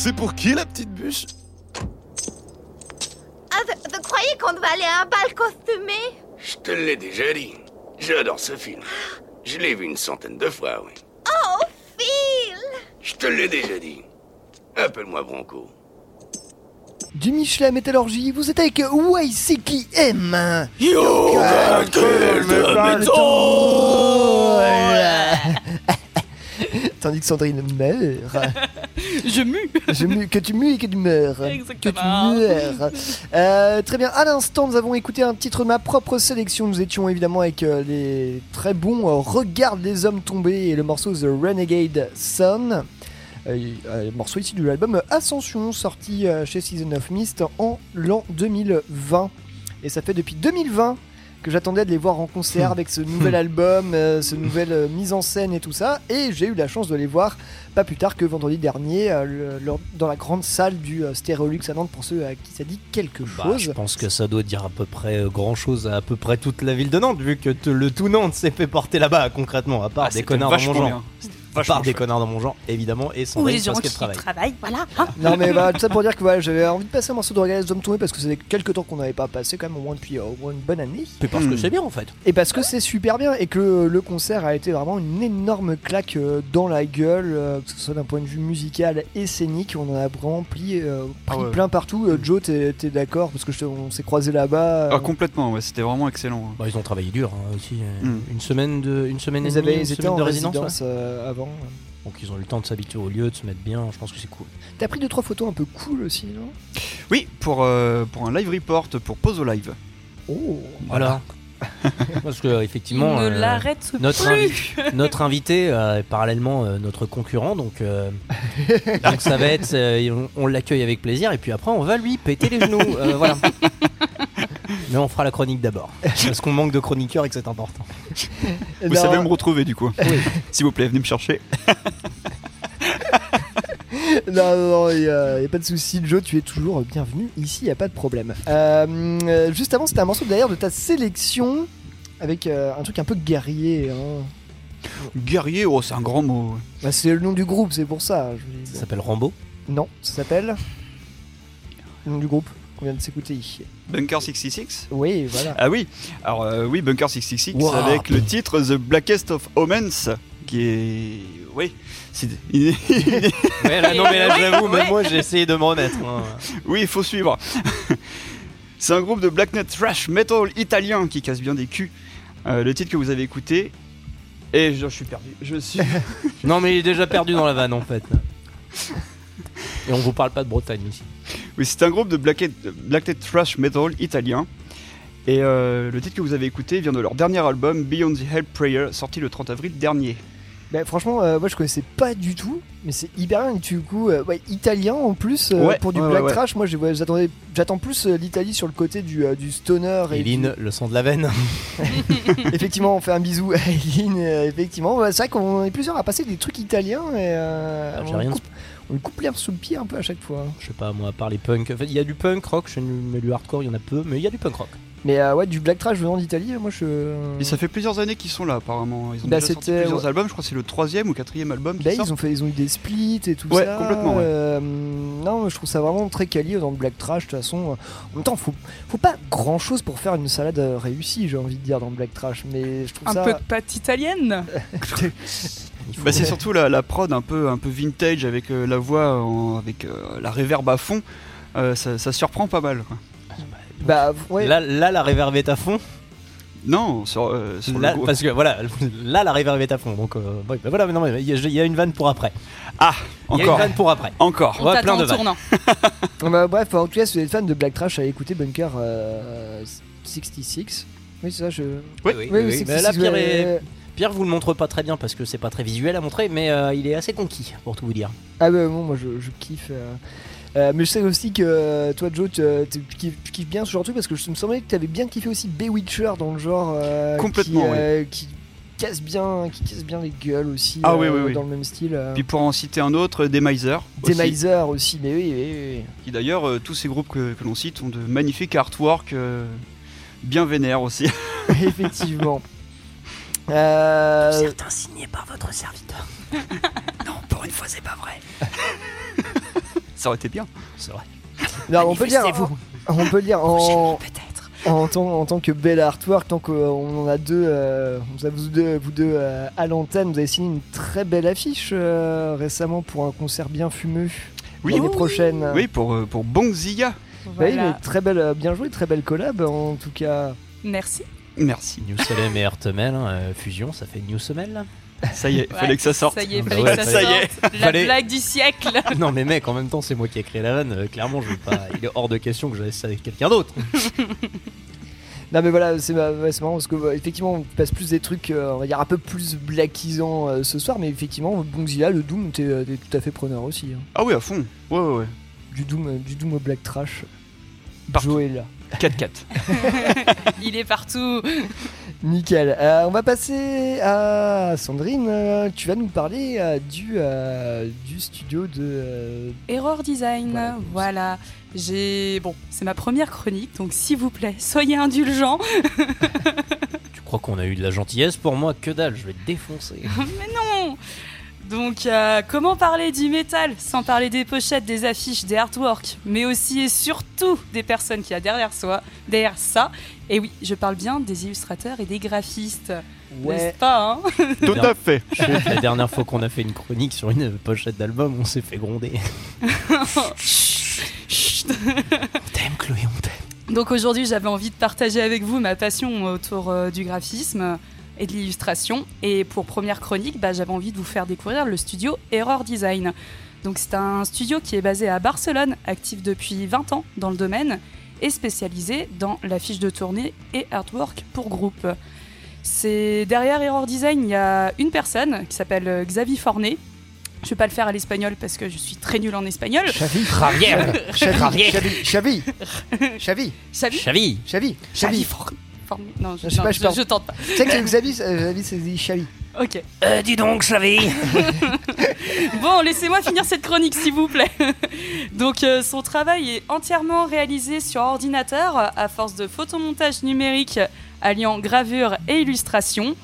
C'est pour qui la petite bûche? Ah, je, je croyais qu'on devait aller à un bal costumé? Je te l'ai déjà dit. J'adore ce film. Je l'ai vu une centaine de fois, oui. Oh, Phil Je te l'ai déjà dit. Appelle-moi Bronco. Du Michelin Métallurgie, vous êtes avec YCKM Yo, quel Tandis que Sandrine meurt. Je mue. Je mue, que tu mues et que tu meurs. Exactement. Que tu meurs. Euh, très bien. À l'instant, nous avons écouté un titre de ma propre sélection. Nous étions évidemment avec euh, les très bons euh, Regarde les hommes tombés et le morceau The Renegade Sun. Euh, euh, morceau ici de l'album Ascension, sorti euh, chez Season of Mist en l'an 2020. Et ça fait depuis 2020 que j'attendais de les voir en concert avec ce nouvel album, euh, ce nouvelle euh, mise en scène et tout ça. Et j'ai eu la chance de les voir pas plus tard que vendredi dernier euh, le- lors- dans la grande salle du euh, Stérolux à Nantes pour ceux à qui ça dit quelque Bah, chose. je pense que ça doit dire à peu près grand chose à à peu près toute la ville de Nantes, vu que le tout Nantes s'est fait porter là-bas concrètement, à part Ah, des connards dans mon genre. bien. Part des chouette. connards dans mon genre, évidemment, et sans Ou les parce gens qui travaille. travaillent, voilà. hein. Non mais bah, tout ça pour dire que voilà, j'avais envie de passer un morceau de Regarder les hommes tombés parce que c'est quelques temps qu'on n'avait pas passé quand même au moins depuis euh, au moins une bonne année. Puis parce que Hmm. c'est bien en fait. Et parce que c'est super bien et que le concert a été vraiment une énorme claque euh, dans la gueule, euh, que ce soit d'un point de vue musical et scénique, on en a vraiment pris, euh, pris Ah ouais. plein partout. Euh, Joe, t'es t'es d'accord? Parce que je on s'est croisé là-bas. euh, Ah, complètement, ouais, c'était vraiment excellent. Bah, ils ont travaillé dur hein, aussi. euh, Mm. Une semaine de, une semaine et ils, demie, une semaine de résidence, résidence. ouais. euh, avant. Donc ils ont eu le temps de s'habituer au lieu, de se mettre bien. Je pense que c'est cool. T'as pris deux trois photos un peu cool aussi, non? Oui, pour, euh, pour un live report pour Pose au Live. Oh Voilà. Parce que effectivement, Il ne euh, l'arrête notre, plus. invi- notre invité euh, est parallèlement euh, notre concurrent, donc, euh, donc ça va être, euh, on, on l'accueille avec plaisir et puis après on va lui péter les genoux, euh, voilà. Mais on fera la chronique d'abord, parce qu'on manque de chroniqueurs et que c'est important. Vous Non. savez me retrouver du coup. S'il vous plaît, venez me chercher. non, non, non, il n'y a, y a pas de souci. Joe, tu es toujours bienvenu ici, il n'y a pas de problème. Euh, euh, juste avant, c'était un morceau d'ailleurs de ta sélection avec euh, un truc un peu guerrier. hein. Guerrier, oh, c'est un grand mot. Bah, c'est le nom du groupe, c'est pour ça. je vous dis. Ça s'appelle Rambo? Non, ça s'appelle? Le nom du groupe? Qu'on vient de s'écouter. Bunker 66 Oui, voilà. Ah oui, alors euh, oui, Bunker 66 Wow. avec le titre The Blackest of Omens, qui est. Oui, c'est. Ouais, là, non mais là j'avoue, même moi j'ai essayé de me remettre. hein. oui, il faut suivre. c'est un groupe de blacknet thrash metal italien qui casse bien des culs. Euh, le titre que vous avez écouté. Et je, je suis perdu. Je suis. Non mais il est déjà perdu dans la vanne en fait. Et on vous parle pas de Bretagne ici. Oui, c'est un groupe de blacknet thrash metal italien. Et euh, le titre que vous avez écouté vient de leur dernier album Beyond the Hell Prayer, sorti le 30 avril dernier. Bah, franchement, euh, moi je connaissais pas du tout, mais c'est hyper bien. Et du coup, euh, ouais, italien en plus euh, Ouais, pour du ouais, black trash. Moi, j'attendais, j'attends plus euh, l'Italie sur le côté du, euh, du stoner et du- Eileen, le sang de la veine. effectivement, on fait un bisou à Eileen. euh, effectivement, c'est vrai qu'on est plusieurs à passer des trucs italiens et euh, Ah, on, rien de on lui coupe l'herbe sous le pied un peu à chaque fois. Je sais pas, moi, à part les punks. En fait, il y a du punk rock, mais du hardcore, il y en a peu, mais il y a du punk rock. Mais euh, ouais, du black trash venant d'Italie, moi je. Et ça fait plusieurs années qu'ils sont là apparemment. Ils ont Bah, déjà sorti plusieurs ouais. albums, je crois que c'est le troisième ou quatrième album Bah, sort. ils ont fait, ils ont eu des splits et tout Ouais, ça. complètement, ouais. Euh, non, je trouve ça vraiment très quali dans le black trash. De toute façon, en même temps, faut, faut pas grand chose pour faire une salade euh, réussie, j'ai envie de dire dans le black trash. Mais je trouve Un ça. peu de pâte italienne? Bah, c'est surtout la, la prod un peu, un peu vintage avec euh, la voix, en- avec euh, la reverb à fond. Euh, ça, ça surprend pas mal. quoi. Bah, ouais. Là, là, la reverb est à fond. Non, sur, euh, sur Là, le gros- parce que voilà, là, la reverb est à fond. Donc, euh, ouais, bah, voilà, mais non, mais il y, a- il y a une vanne pour après. Ah, Il y a une encore. vanne pour après. Encore. Ouais, plein de vannes. Bah, bref, en tout cas, si vous êtes fan de black trash, allez écouter Bunker euh, 66. Oui, c'est ça, je. Oui, oui, oui, oui. 66, Mais là, Pierre, ouais. est- Pierre vous le montre pas très bien parce que c'est pas très visuel à montrer, mais euh, il est assez conquis pour tout vous dire. Ah bah bon, moi je, je kiffe. euh. Euh, mais je sais aussi que toi, Joe, tu, tu kiffes, tu kiffes bien ce genre de truc parce que je me semblait que tu avais bien kiffé aussi Bewitcher dans le genre. euh, Complètement, qui, euh, qui casse bien, qui casse bien les gueules aussi. Ah oui, euh, oui, oui. Dans le même style. euh. Puis pour en citer un autre, Demizer. aussi. Demizer aussi, mais oui, oui, oui. Qui d'ailleurs, euh, tous ces groupes que, que l'on cite ont de magnifiques artworks euh, bien vénères aussi. oui. Effectivement. Euh... Certains signés par votre serviteur. non, pour une fois, c'est pas vrai. Ça aurait été bien. C'est vrai. Non, on peut dire, on peut dire en, peut-être. en tant, en tant que bel artwork, tant qu'on en a deux, euh, vous, deux, vous deux euh, à l'antenne, vous avez signé une très belle affiche euh, récemment pour un concert bien fumeux Oui. l'année Oui. prochaine. Oui, pour, pour Bonzilla. Bah oui, mais très belle, bien joué, très belle collab en tout cas. Merci. Merci. New Salem et Heartemel, hein, euh, fusion, ça fait New Semel là Ça y est, Ouais, fallait que ça sorte. Ça y est, Bah fallait ouais, que ça ça y sorte. est. La Fallait- blague du siècle. Non mais mec, en même temps c'est moi qui ai créé la vanne, euh, clairement je veux pas... Il est hors de question que je laisse ça avec quelqu'un d'autre. Non mais voilà, c'est ouais, c'est marrant parce que euh, effectivement on passe plus des trucs, euh, on va dire un peu plus blackisants euh, ce soir, mais effectivement Bongzilla, le Doom, t'es tout à fait preneur aussi. hein. Ah oui, à fond. Ouais, ouais, ouais. Du Doom, du Doom au black trash. Partout. Joe est là. 4-4. Il est partout. Nickel. Euh, on va passer à Sandrine. euh, tu vas nous parler euh, du, euh, du studio de. euh, Error Design, voilà. J'ai bon, c'est ma première chronique, donc s'il vous plaît, soyez indulgents. Tu crois qu'on a eu de la gentillesse pour moi? Que dalle, je vais te défoncer. Mais non Donc, euh, comment parler du métal sans parler des pochettes, des affiches, des artworks, mais aussi et surtout des personnes qu'il y a derrière soi, derrière ça? Et oui, je parle bien des illustrateurs et des graphistes. Ouais. N'est-ce pas, hein? Tout à fait. La dernière fois qu'on a fait une chronique sur une pochette d'album, on s'est fait gronder. Chut. On t'aime Chloé, on t'aime. Donc aujourd'hui, j'avais envie de partager avec vous ma passion autour euh, du graphisme et de l'illustration. Et pour première chronique, bah, j'avais envie de vous faire découvrir le studio Error Design. Donc c'est un studio qui est basé à Barcelone, actif depuis 20 ans dans le domaine et spécialisé dans l'affiche de tournée et artwork pour groupe. C'est derrière Error Design, il y a une personne qui s'appelle euh, Xavi Forné. Je vais pas le faire à l'espagnol parce que je suis très nulle en espagnol. Xavi. Javier. Xavi. Xavi. Xavi. Xavi. Xavi. Xavi. Xavi Non, je, Je sais non, pas, je je- tente. je tente pas. Tu sais que Xavi, euh, Xavi c'est dit Xavi. Ok. Euh, dis donc, Chavi. Bon, laissez-moi finir cette chronique, s'il vous plaît. Donc, euh, son travail est entièrement réalisé sur ordinateur à force de photomontage numérique alliant gravure et illustration.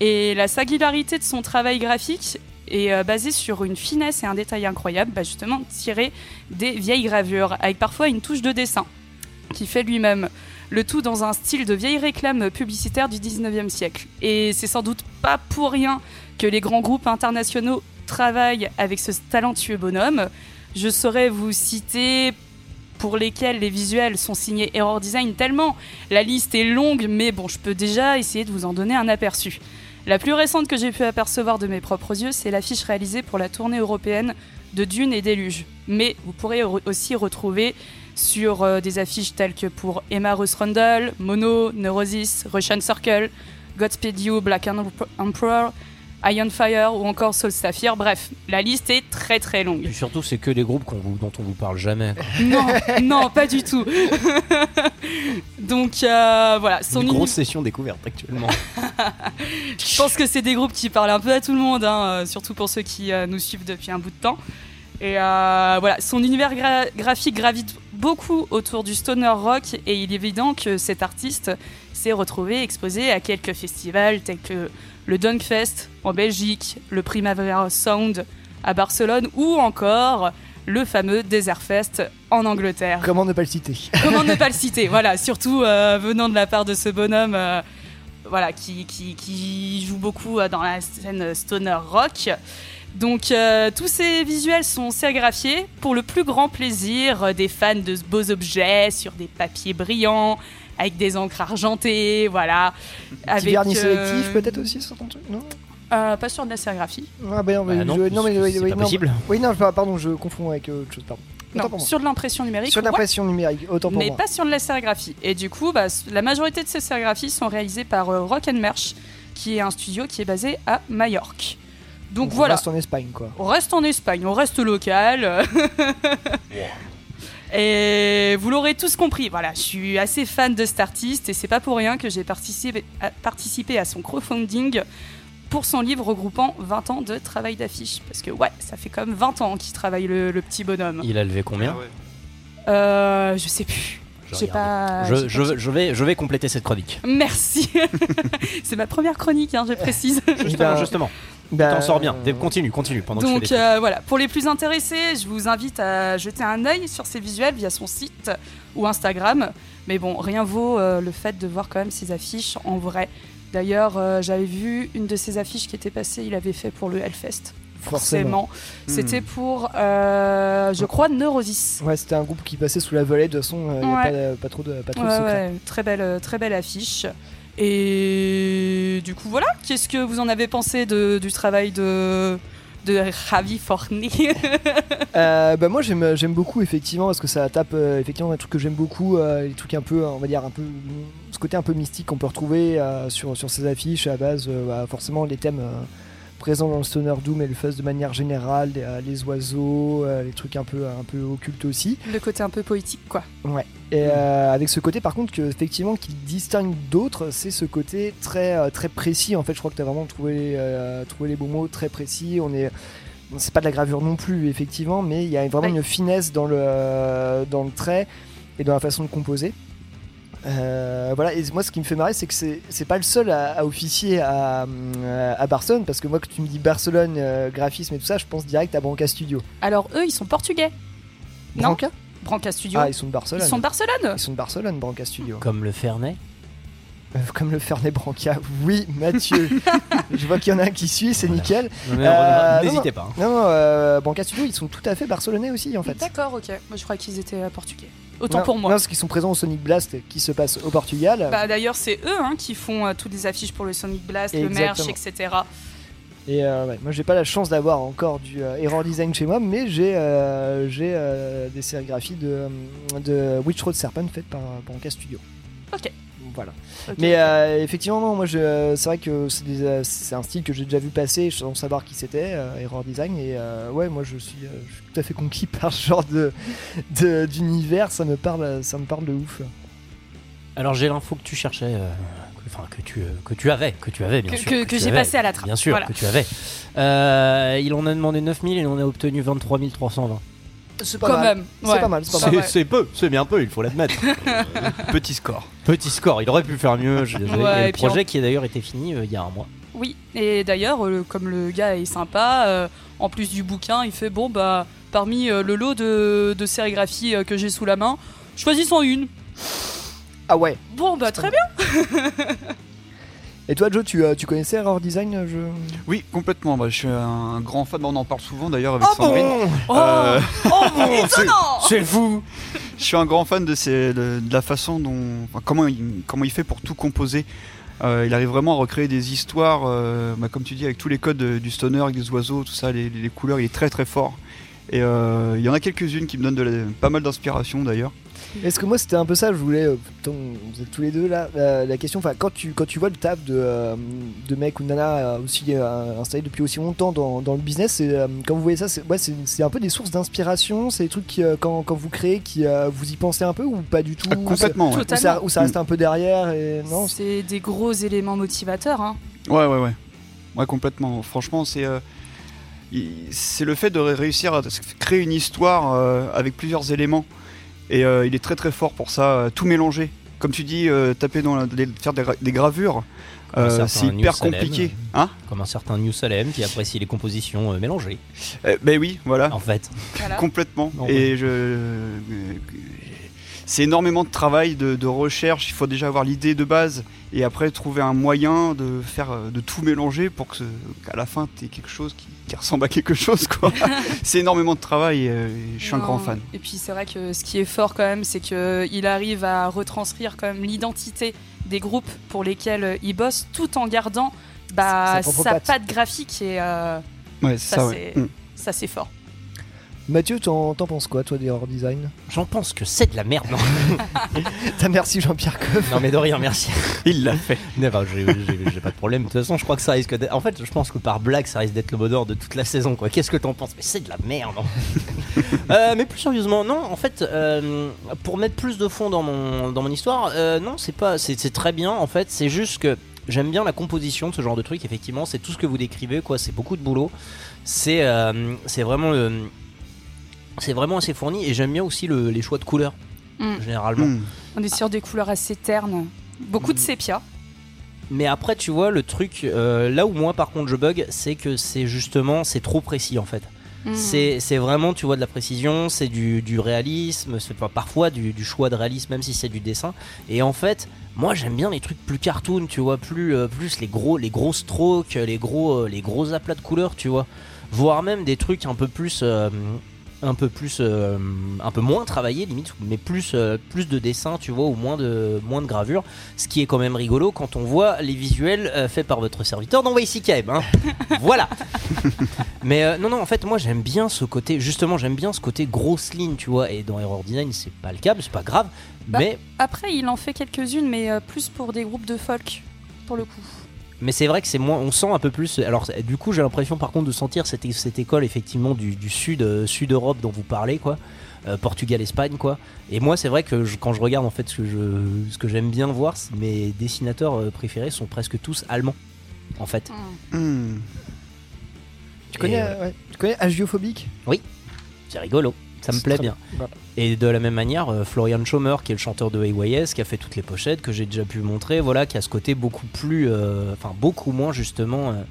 Et la singularité de son travail graphique est euh, basée sur une finesse et un détail incroyable, bah, justement tiré des vieilles gravures, avec parfois une touche de dessin qu'il fait lui-même. Le tout dans un style de vieille réclame publicitaire du 19e siècle. Et c'est sans doute pas pour rien que les grands groupes internationaux travaillent avec ce talentueux bonhomme. Je saurais vous citer pour lesquels les visuels sont signés Error Design tellement la liste est longue, mais bon, je peux déjà essayer de vous en donner un aperçu. La plus récente que j'ai pu apercevoir de mes propres yeux, c'est l'affiche réalisée pour la tournée européenne de Dune et Déluge. Mais vous pourrez re- aussi retrouver sur euh, des affiches telles que pour Emma Rose Rundle, Mono, Neurosis, Russian Circle, Godspeed You, Black Emperor, Iron Fire ou encore Soul Sapphire. Bref, la liste est très très longue. Et surtout, c'est que des groupes vous- dont on vous parle jamais. Non, non, pas du tout. Donc euh, voilà, son Une grosse session découverte actuellement. Je pense que c'est des groupes qui parlent un peu à tout le monde, hein, euh, surtout pour ceux qui euh, nous suivent depuis un bout de temps. Et euh, voilà, son univers gra- graphique gravite beaucoup autour du stoner rock et il est évident que cet artiste s'est retrouvé exposé à quelques festivals tels que le Dunkfest en Belgique, le Primavera Sound à Barcelone ou encore le fameux Desert Fest en Angleterre. Comment ne pas le citer? Comment ne pas le citer? Voilà, surtout euh, venant de la part de ce bonhomme euh, voilà, qui, qui, qui joue beaucoup euh, dans la scène stoner rock. Donc euh, tous ces visuels sont sérigraphiés pour le plus grand plaisir euh, des fans de ce beaux objets sur des papiers brillants avec des encres argentées, voilà. Petit vernis euh, sélectif peut-être aussi sur ton truc, non? Euh, Pas sur de la sérigraphie. Ah bah non, mais Bah non, je- non, mais oui, c'est oui, pas non, possible. Oui, non, pardon, je confonds avec euh, autre chose, pardon. Non, sur de l'impression numérique. Sur ouais. l'impression numérique, autant pour mais moi. pas sur de la sérigraphie. Et du coup, bah, la majorité de ces sérigraphies sont réalisées par euh, Rock and Merch, qui est un studio qui est basé à Majorque. Donc on voilà, reste en Espagne, quoi. on reste en Espagne, on reste local. Et vous l'aurez tous compris, voilà, je suis assez fan de cet artiste et c'est pas pour rien que j'ai participé à, participé à son crowdfunding pour son livre regroupant 20 ans de travail d'affiche. Parce que ouais, ça fait comme 20 ans qu'il travaille le, le petit bonhomme. Il a levé combien Euh, je sais plus. Je pas. je, je- pas- je vais, je vais compléter cette chronique. Merci. c'est ma première chronique, hein, je précise. Justement, justement. Bah, Tu t'en sors bien. Continue, continue pendant que je fais Donc des euh, voilà, pour les plus intéressés, je vous invite à jeter un œil sur ses visuels via son site ou Instagram. Mais bon, rien vaut euh, le fait de voir quand même ses affiches en vrai. D'ailleurs, euh, j'avais vu une de ses affiches qui était passée, il avait fait pour le Hellfest. Forcément. C'était pour, euh, je crois, Neurosis. Ouais, c'était un groupe qui passait sous la volée. De toute façon, il n'y a Ouais. pas, de- pas trop de, pas trop de Ouais, secrets. ouais, très belle, euh, très belle affiche. Et du coup, voilà. Qu'est-ce que vous en avez pensé de, du travail de, de Javi Forni Euh, bah moi j'aime beaucoup effectivement parce que ça tape euh, effectivement un truc que j'aime beaucoup euh, les trucs un peu on va dire un peu ce côté un peu mystique qu'on peut retrouver sur sur ces affiches à base bah, forcément les thèmes présents dans le stoner doom et le fuzz de manière générale les, euh, les oiseaux euh, les trucs un peu un peu occultes aussi Le côté un peu poétique, quoi. Ouais. Et euh, avec ce côté par contre que effectivement qui distingue d'autres, c'est ce côté très très précis. En fait, je crois que tu as vraiment trouvé les, euh, trouvé les bons mots très précis. On est c'est pas de la gravure non plus effectivement, mais il y a vraiment une finesse dans le dans le trait et dans la façon de composer. Euh, voilà, et moi ce qui me fait marrer, c'est que c'est c'est pas le seul à, à officier à, à Barcelone, parce que moi, que tu me dis Barcelone, euh, graphisme et tout ça, je pense direct à Branca Studio. Alors, eux, ils sont portugais. Non Branca? Branca Studio. Ah, ils sont de Barcelone. Ils sont de Barcelone Ils sont de Barcelone, Branca Studio. Comme le Fernet. Euh, Comme le Fernet Branca, oui, Mathieu. je vois qu'il y en a un qui suit, c'est nickel. Euh, n'hésitez pas, hein. Non, euh, Branca Studio, ils sont tout à fait barcelonais aussi, en fait. D'accord, ok. Moi, je crois qu'ils étaient euh, portugais. Autant Non, pour moi. Non, parce qu'ils sont présents au Sonic Blast qui se passe au Portugal. Bah, D'ailleurs, c'est eux hein, qui font euh, toutes les affiches pour le Sonic Blast, le merch, etc. Et euh, ouais, moi, j'ai pas la chance d'avoir encore du euh, error design chez moi, mais j'ai euh, j'ai euh, des sérigraphies de, de Witch Road Serpent faites par Branca Studio. Ok. Voilà. Mais euh, effectivement, non, moi, je- c'est vrai que c'est des, euh, c'est un style que j'ai déjà vu passer sans savoir qui c'était, euh, Error Design. Et euh, ouais, moi, je suis, euh, je suis tout à fait conquis par ce genre de de- d'univers. Ça me parle, ça me parle de ouf. Alors j'ai l'info que tu cherchais, euh, que- enfin que tu, euh, que tu avais, que tu avais bien Que- sûr. que- j'ai avais, passé à la trappe, Bien sûr, voilà. que tu avais. Euh, il en a demandé 9000 et il en a obtenu 23 320. C'est pas mal. ouais. pas mal, c'est pas C'est mal. c'est peu, c'est bien peu, il faut l'admettre. Petit score. Petit score, il aurait pu faire mieux, je. Ouais, Il y a et le projet qui a d'ailleurs été fini euh, il y a un mois. Oui, et d'ailleurs, euh, comme le gars est sympa, euh, en plus du bouquin, il fait bon, bah, parmi euh, le lot de, de sérigraphies euh, que j'ai sous la main, choisissons une. Ah ouais. Bon, bah, très bien. Et toi, Joe, tu, euh, tu connaissais Error Design euh, je... Oui, complètement. Bah, je suis un grand fan. Bah, on en parle souvent d'ailleurs avec Oh bon Sandrine. Oh Euh, Oh bon, c'est- vous. Je suis un grand fan de, ces- de, de la façon dont, enfin, comment il, comment il fait pour tout composer. Euh, il arrive vraiment à recréer des histoires, euh, bah, comme tu dis, avec tous les codes du stoner, avec des oiseaux, tout ça, les, les couleurs. Il est très très fort. Et euh, il y en a quelques-unes qui me donnent de la- pas mal d'inspiration d'ailleurs. Est-ce que moi c'était un peu ça, je voulais, euh, vous êtes tous les deux là, la question, enfin quand tu, quand tu vois le taf de, euh, de mec ou nana aussi euh, installé depuis aussi longtemps dans, dans le business, euh, quand vous voyez ça, c'est, ouais, un peu des sources d'inspiration, c'est des trucs qui, euh, quand, quand vous créez, qui euh, vous y pensez un peu ou pas du tout ou complètement, ouais. ou ça, ou ça reste un peu derrière et non C'est des gros éléments motivateurs. Hein. Ouais, ouais, ouais. Ouais, complètement. Franchement, c'est. C'est le fait de ré- réussir à créer une histoire euh, avec plusieurs éléments. Et euh, il est très très fort pour ça, euh, tout mélanger. Comme tu dis, euh, taper dans la- les- faire des, gra- des gravures, euh, c'est hyper New Salem, compliqué. Hein? Comme un certain New Salem qui apprécie les compositions euh, mélangées. Eh, Ben oui, voilà. En fait. Voilà. Complètement. Non, Et je. C'est énormément de travail, de, de recherche. Il faut déjà avoir l'idée de base et après trouver un moyen de faire, euh, de tout mélanger pour que qu'à la fin tu aies quelque chose qui, qui ressemble à quelque chose. quoi. c'est énormément de travail. Et, euh, je suis un grand fan. Et puis c'est vrai que ce qui est fort quand même, c'est qu'il arrive à retranscrire quand même l'identité des groupes pour lesquels euh, il bosse, tout en gardant bah, Sa sa patte. graphique et euh, Ouais, c'est ça, ouais. c'est Mm. ça, c'est fort. Mathieu, t'en, t'en penses quoi toi des Error Design J'en pense que c'est de la merde. Non, T'as merci Jean-Pierre Coff. non mais de rien, merci. Il l'a fait. Non, bah, j'ai j'ai- j'ai pas de problème. De toute façon, je crois que ça risque d'être. En fait, je pense que par blague, ça risque d'être le mot d'ordre de toute la saison. quoi. Qu'est-ce que t'en penses? Mais c'est de la merde. Euh, mais plus sérieusement, non. En fait, euh, pour mettre plus de fond dans mon dans mon histoire, euh, non, c'est pas. C'est c'est très bien. En fait, c'est juste que j'aime bien la composition de ce genre de truc. Effectivement, c'est tout ce que vous décrivez. Quoi, c'est beaucoup de boulot. C'est euh, c'est vraiment le. C'est vraiment assez fourni et j'aime bien aussi le- les choix de couleurs Mm. généralement. Mm. On est sur des couleurs assez ternes, beaucoup de sépia. Mais après, tu vois, le truc, euh, là où moi par contre je bug, c'est que c'est justement, c'est trop précis en fait. C'est c'est vraiment, tu vois, de la précision, c'est du, du réalisme, c'est pas- parfois du, du choix de réalisme, même si c'est du dessin. Et en fait, moi j'aime bien les trucs plus cartoon, tu vois, plus, euh, plus les gros, les gros strokes, les gros, euh, les gros aplats de couleurs, tu vois. Voire même des trucs un peu plus, euh, un peu plus, euh, un peu moins travaillés limite, mais plus, euh, plus de dessin, tu vois, ou moins de, moins de gravure. Ce qui est quand même rigolo quand on voit les visuels euh, faits par votre serviteur dans YCKM. Hein. voilà. Mais non, non, en fait, moi j'aime bien ce côté, justement, j'aime bien ce côté grosse ligne, tu vois. Et dans Error Design, c'est pas le cas, c'est pas grave. Bah, Mais, Après, il en fait quelques-unes, mais plus pour des groupes de folk, pour le coup. Mais c'est vrai que c'est moins, on sent un peu plus. Alors, du coup, j'ai l'impression par contre de sentir cette, cette école effectivement du, du sud, euh, sud-Europe dont vous parlez, quoi. Euh, Portugal, Espagne, quoi. Et moi, c'est vrai que je- quand je regarde, en fait, ce que je, ce que j'aime bien voir, mes dessinateurs euh, préférés sont presque tous allemands, en fait. Hmm. Tu connais, euh, ouais, tu connais Agiophobique Oui, c'est rigolo, ça me plaît bien. Et de la même manière, euh, Florian Schomer, qui est le chanteur de AYS, qui a fait toutes les pochettes, que j'ai déjà pu montrer, voilà, qui a ce côté beaucoup plus, euh, enfin beaucoup moins justement, euh,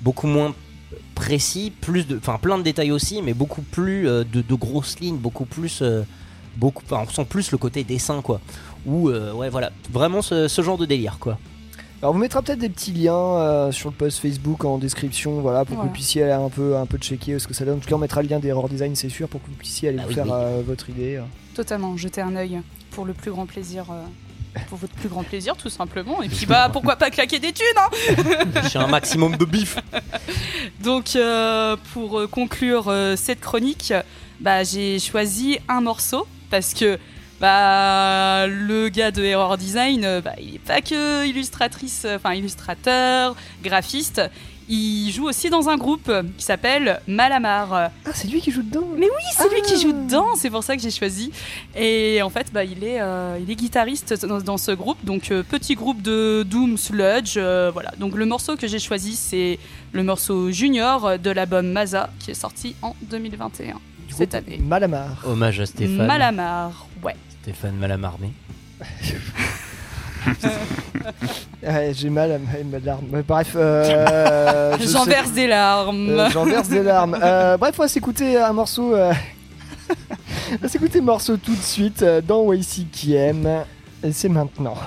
beaucoup moins précis, plus de, enfin plein de détails aussi, mais beaucoup plus de, de grosses lignes, beaucoup plus, beaucoup, enfin, on sent plus le côté dessin quoi. Ou ouais voilà, vraiment ce, ce genre de délire quoi. Alors on vous mettra peut-être des petits liens euh, sur le post Facebook en description, voilà, pour que vous puissiez aller un peu, un peu checker ce que ça donne. En tout cas, on mettra le lien d'Error Design, c'est sûr, pour que vous puissiez aller Bah vous oui, faire oui. euh, votre idée. Totalement, jeter un œil pour le plus grand plaisir. euh, pour votre plus grand plaisir, tout simplement. Et puis, bah, pourquoi pas claquer des thunes, hein J'ai un maximum de bif. Donc, euh, pour euh, conclure euh, cette chronique, bah, j'ai choisi un morceau parce que bah, le gars de Error Design, euh, bah, il n'est pas que illustratrice, euh, enfin illustrateur, graphiste. Il joue aussi dans un groupe qui s'appelle Malamar. Ah, c'est lui qui joue dedans Mais oui, c'est lui qui joue dedans, c'est pour ça que j'ai choisi. Et en fait, bah, il, est, euh, il est guitariste dans, dans ce groupe, donc euh, petit groupe de Doom Sludge. euh, voilà. Donc le morceau que j'ai choisi, c'est le morceau Junior de l'album Maza, qui est sorti en 2021, cette année. Malamar. Hommage à Stéphane. Malamar, ouais. Stéphane Malamarmé. Ouais, j'ai mal à ma, ma larme. Mais Bref, euh, je J'en verse des larmes. Euh, J'en verse des larmes. Euh, bref, on va s'écouter un morceau. euh, on va s'écouter un morceau tout de suite euh, dans Wacy qui aime. Et c'est maintenant.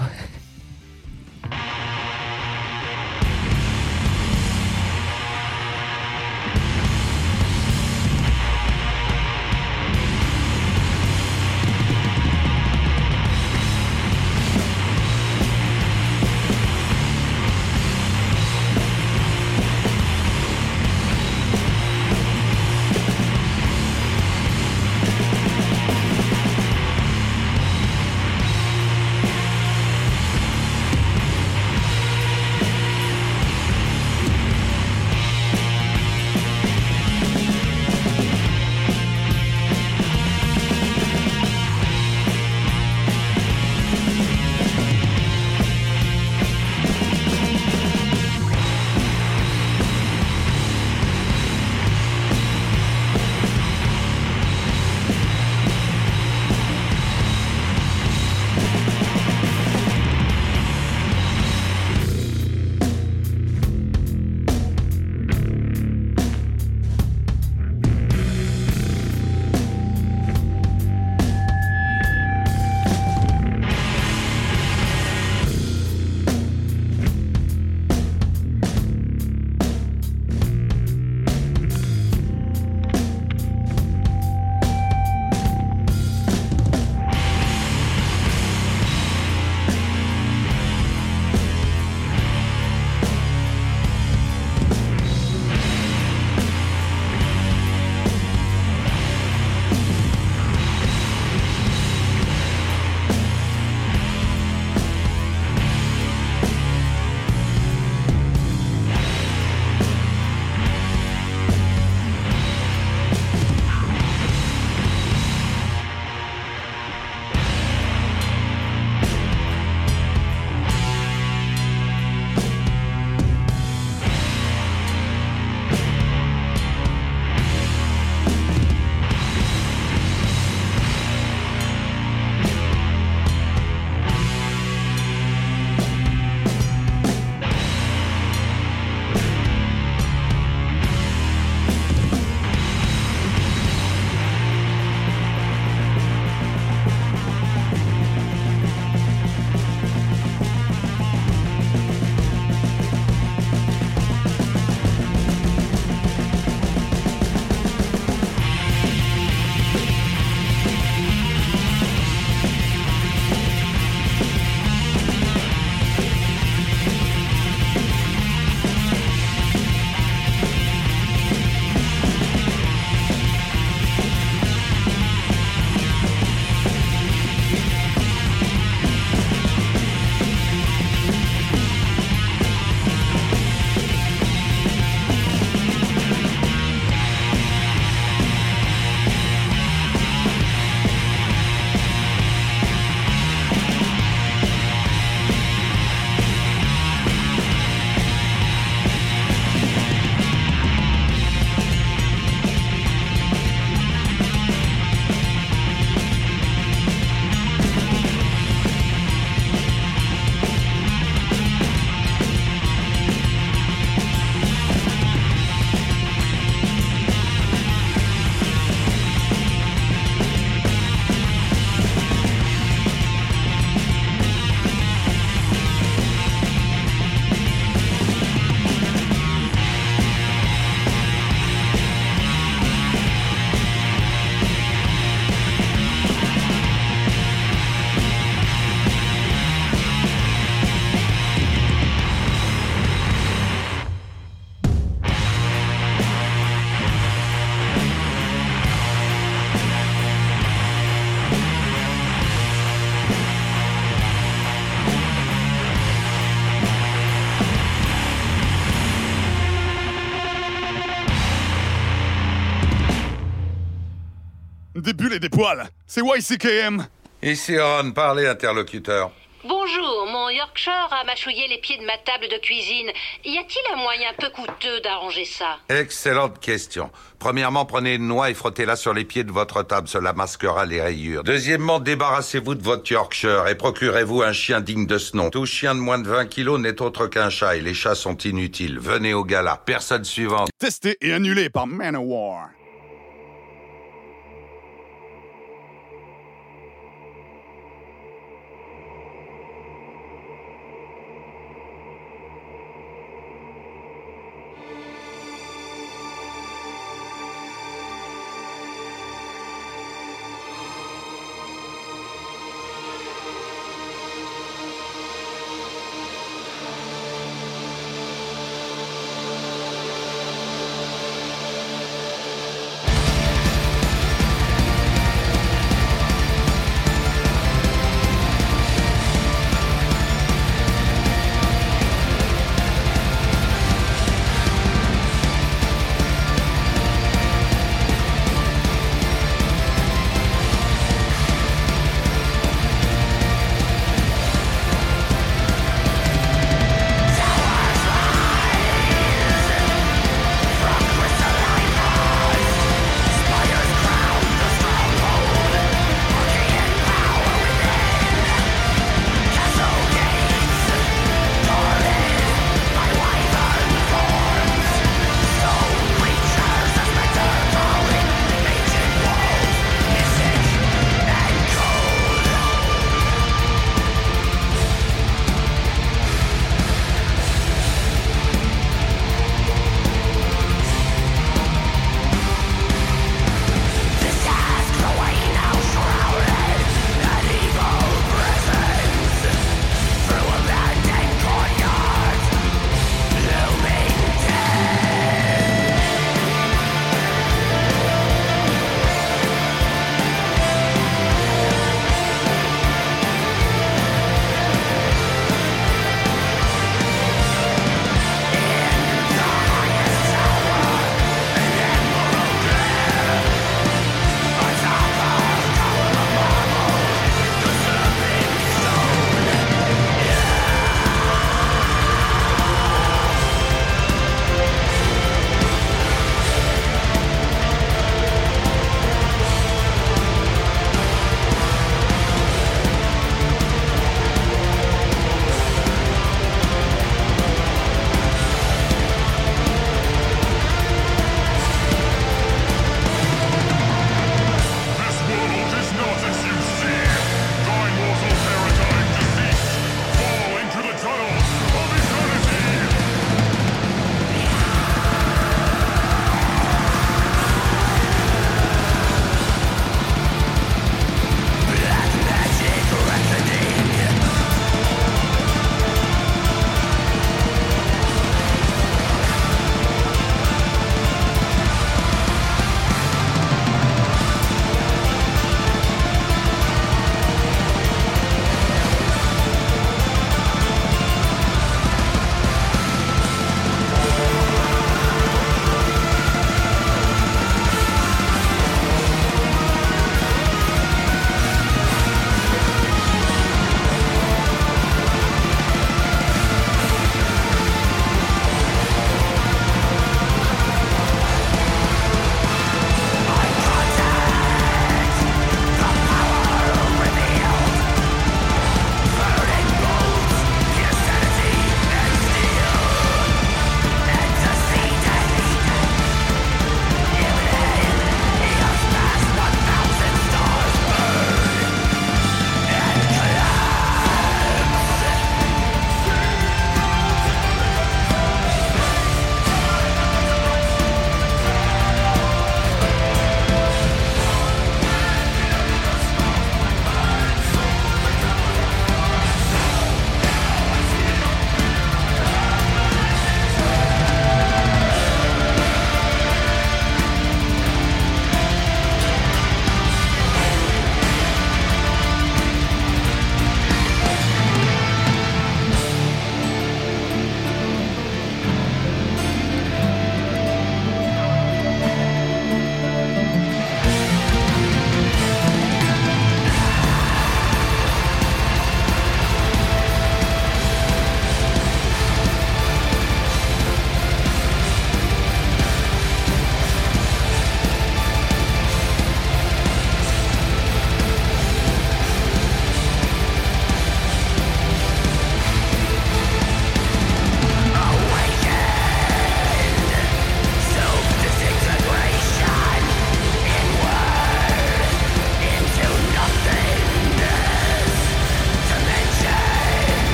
Et des poils. C'est YCKM. Ici Ron, parlez interlocuteur. Bonjour, mon Yorkshire a mâchouillé les pieds de ma table de cuisine. Y a-t-il un moyen peu coûteux d'arranger ça? Excellente question. Premièrement, prenez une noix et frottez-la sur les pieds de votre table, cela masquera les rayures. Deuxièmement, débarrassez-vous de votre Yorkshire et procurez-vous un chien digne de ce nom. Tout chien de moins de 20 kilos n'est autre qu'un chat et les chats sont inutiles. Venez au gala. Personne suivante. Testé et annulé par Manowar.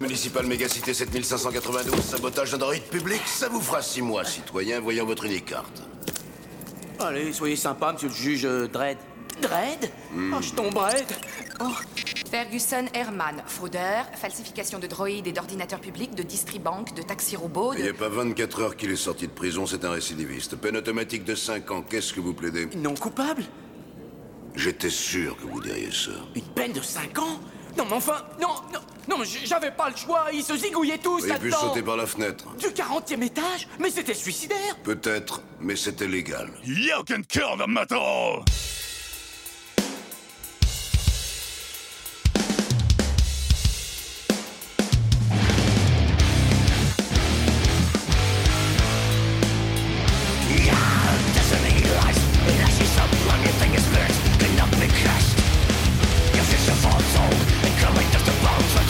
Municipal Mégacité 7592, sabotage d'un droïde public, ça vous fera six mois, citoyen, voyant votre unique carte. Allez, soyez sympa, monsieur le juge euh, Dredd. Dredd Hmm. Oh, je tomberai. Oh. Ferguson Herman, fraudeur, falsification de droïdes et d'ordinateurs publics, de distribank, de taxi robot, Il n'y a pas 24 heures qu'il est sorti de prison, c'est un récidiviste. Peine automatique de 5 ans, qu'est-ce que vous plaidez? Non coupable? J'étais sûr que vous diriez ça. Une peine de 5 ans? Non, mais enfin, non, non, non, mais j'avais pas le choix, ils se zigouillaient tous Il a pu là-dedans sauter par la fenêtre. Du 40e étage Mais c'était suicidaire Peut-être, mais c'était légal. You can kill the metal! coming just to bounce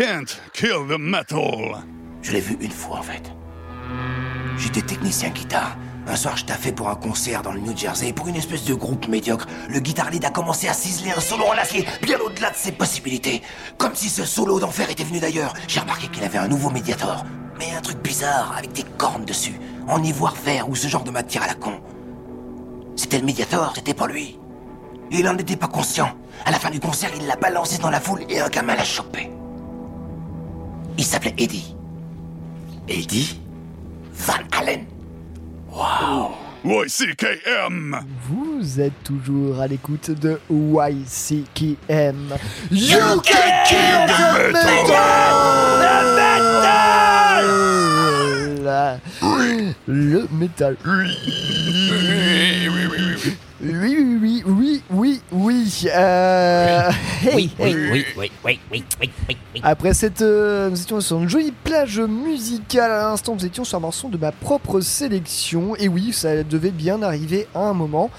can't kill the metal. Je l'ai vu une fois en fait. J'étais technicien guitare. Un soir, je taffais pour un concert dans le New Jersey pour une espèce de groupe médiocre. Le guitar lead a commencé à ciseler un solo en acier bien au-delà de ses possibilités. Comme si ce solo d'enfer était venu d'ailleurs. J'ai remarqué qu'il avait un nouveau médiator. Mais un truc bizarre, avec des cornes dessus, en ivoire vert ou ce genre de matière à la con. C'était le médiator, c'était pas lui. Il en était pas conscient. À la fin du concert, il l'a balancé dans la foule et un gamin l'a chopé. Il s'appelait Eddie. Eddie Van Allen. Wow. YCKM. Vous êtes toujours à l'écoute de YCKM. You can kill the metal Le métal. Oui, oui, oui, oui, oui, oui. Euh... Oui, hey, oui, oui, oui, oui, oui, oui, oui, oui. Après cette, euh, nous étions sur une jolie plage musicale à l'instant, nous étions sur un morceau de ma propre sélection. Et oui, ça devait bien arriver à un moment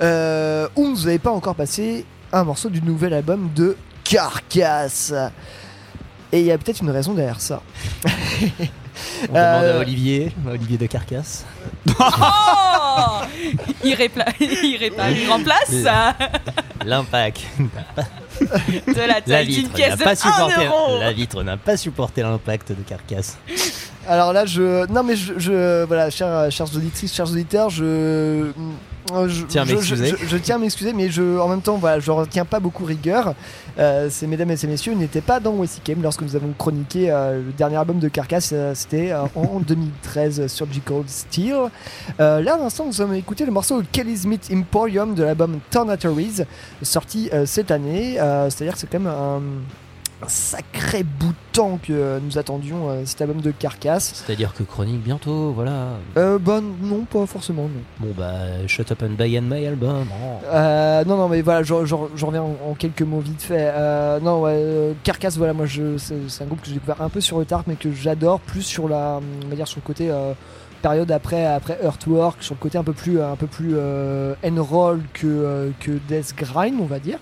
euh, où vous n'avez pas encore passé un morceau du nouvel album de Carcass. Et il y a peut-être une raison derrière ça. On demande à Euh, Olivier, Olivier de Carcasse. Oh il, répla- il, répla- il remplace ça L'impact. de la taille d'une n'a de pas 1 supporté. euro. La vitre n'a pas supporté l'impact de Carcasse. Alors là, je. Non, mais je. je- voilà, chers, chères auditrices, chers auditeurs, je. euh, Je, Tiens je- m'excuser. je- je tiens à m'excuser, mais je, en même temps, voilà, je retiens pas beaucoup rigueur. Euh, ces mesdames et ces messieurs n'étaient pas dans Westy Game lorsque nous avons chroniqué euh, le dernier album de Carcass. euh, C'était en 2013 sur Surgical Steel. Euh, là, à l'instant, nous avons écouté le morceau Kelly's Meat Emporium de l'album Tornatories, sorti cette année. C'est-à-dire que c'est quand même un, un sacré bout de temps que euh, nous attendions euh, cet album de Carcass. C'est-à-dire que chronique bientôt, voilà. Euh, bah non, pas forcément, non. Bon bah, shut up and buy and my album. Oh. Euh, non, non, mais voilà, je, je- je reviens en, en quelques mots vite fait. Euh, non, ouais, euh, Carcass, voilà, moi, je, c'est, un groupe que j'ai découvert un peu sur le tard, mais que j'adore plus sur la, on va dire, sur le côté euh, période après, après Earthwork, sur le côté un peu plus, un peu plus euh, roll que, euh, que Death Grind, on va dire.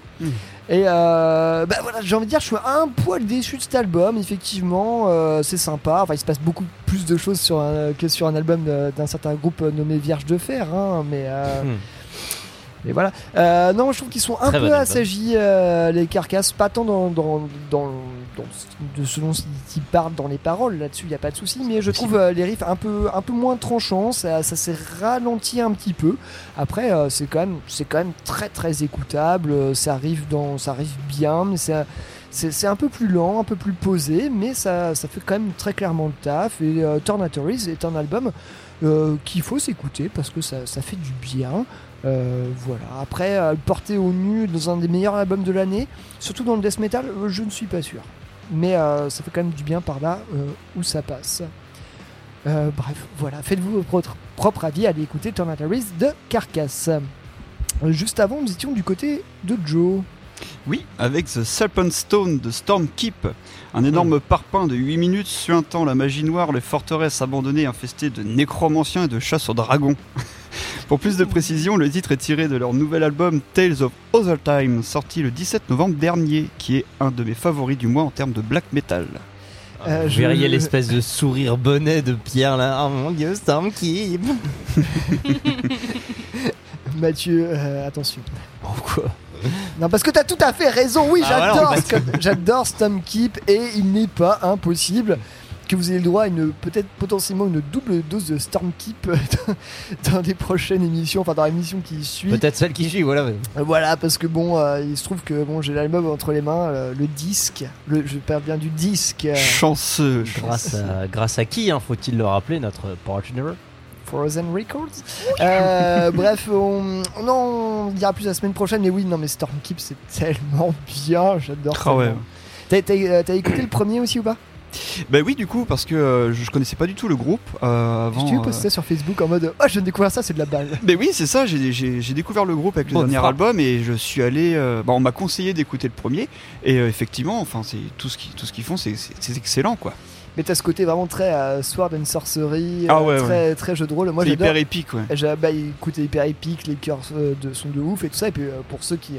Et euh, bah voilà, j'ai envie de dire, je suis un poil déçu de cet album. Effectivement, euh, c'est sympa. Enfin, il se passe beaucoup plus de choses sur un- que sur un album d'un certain groupe nommé Vierge de Fer, hein, mais. euh, Hmm. mais voilà. Euh, non, je trouve qu'ils sont un Très peu bon assagis, euh, les carcasses, pas tant dans, dans, dans, ce- de selon ce qu'ils parlent dans les paroles, là-dessus, il n'y a pas de souci, mais je trouve euh, les riffs un peu, un peu moins tranchants, ça, ça s'est ralenti un petit peu. Après, euh, c'est quand, même- quand même très très écoutable, euh, ça arrive, dans, ça arrive bien, mais c'est. Un peu plus lent, un peu plus posé, mais ça, ça fait quand même très clairement le taf. Et euh, Tornatories est un album euh, qu'il faut s'écouter parce que ça, ça fait du bien. Euh, voilà. Après, le porter au nu dans un des meilleurs albums de l'année, surtout dans le death metal, je ne suis pas sûr. Mais euh, ça fait quand même du bien par là euh, où ça passe. Euh, bref, voilà. Faites-vous votre propre avis. Allez écouter Tornatories de Carcass. Juste avant, nous étions du côté de Joe. Oui, avec The Serpent Stone de Stormkeep, un énorme parpaing de 8 minutes suintant la magie noire, les forteresses abandonnées infestées de nécromanciens et de chasse aux dragons. Pour plus de précision, le titre est tiré de leur nouvel album Tales of Other Time, sorti le 17 novembre dernier, qui est un de mes favoris du mois en termes de black metal. Euh, Vous je- verriez l'espèce de sourire bonnet de Pierre là. Oh mon dieu, Stormkeep. Mathieu, euh, attention. Pourquoi? Non, parce que t'as tout à fait raison. Oui, Ah, voilà, j'adore, Scott- j'adore Stormkeep et il n'est pas impossible que vous ayez le droit à une peut-être potentiellement une double dose de Stormkeep dans, dans les prochaines émissions, enfin dans l'émission qui suit. Peut-être celle qui suit, voilà. Euh, Voilà, parce que bon, euh, il se trouve que bon, j'ai l'album entre les mains, euh, le disque, le, je parle bien du disque. euh, Chanceux. Grâce à, grâce à qui, hein, faut-il le rappeler, notre partner? Frozen Records? Euh, bref, on, on en dira plus la semaine prochaine, mais oui, non, mais Stormkeep c'est tellement bien, j'adore. Ah ouais. euh, t'as écouté le premier aussi ou pas? Bah oui, du coup, parce que euh, je connaissais pas du tout le groupe euh, avant. Tu euh, ça sur Facebook en mode Oh, je viens de découvrir ça, c'est de la balle. Mais oui, c'est ça, j'ai- découvert le groupe avec le dernier frappe. album et je suis allé. euh, bah, on m'a conseillé d'écouter le premier et euh, effectivement, enfin, c'est tout ce qui- tout ce qu'ils font, c'est- excellent quoi. Mais t'as ce côté vraiment très euh, Sword and Sorcery, Ah ouais, très, très jeu de rôle. Moi, C'est j'adore. hyper épique, ouais. Bah, écoute, hyper épique, les chœurs euh, de, sont de ouf et tout ça. Et puis euh, pour ceux qui,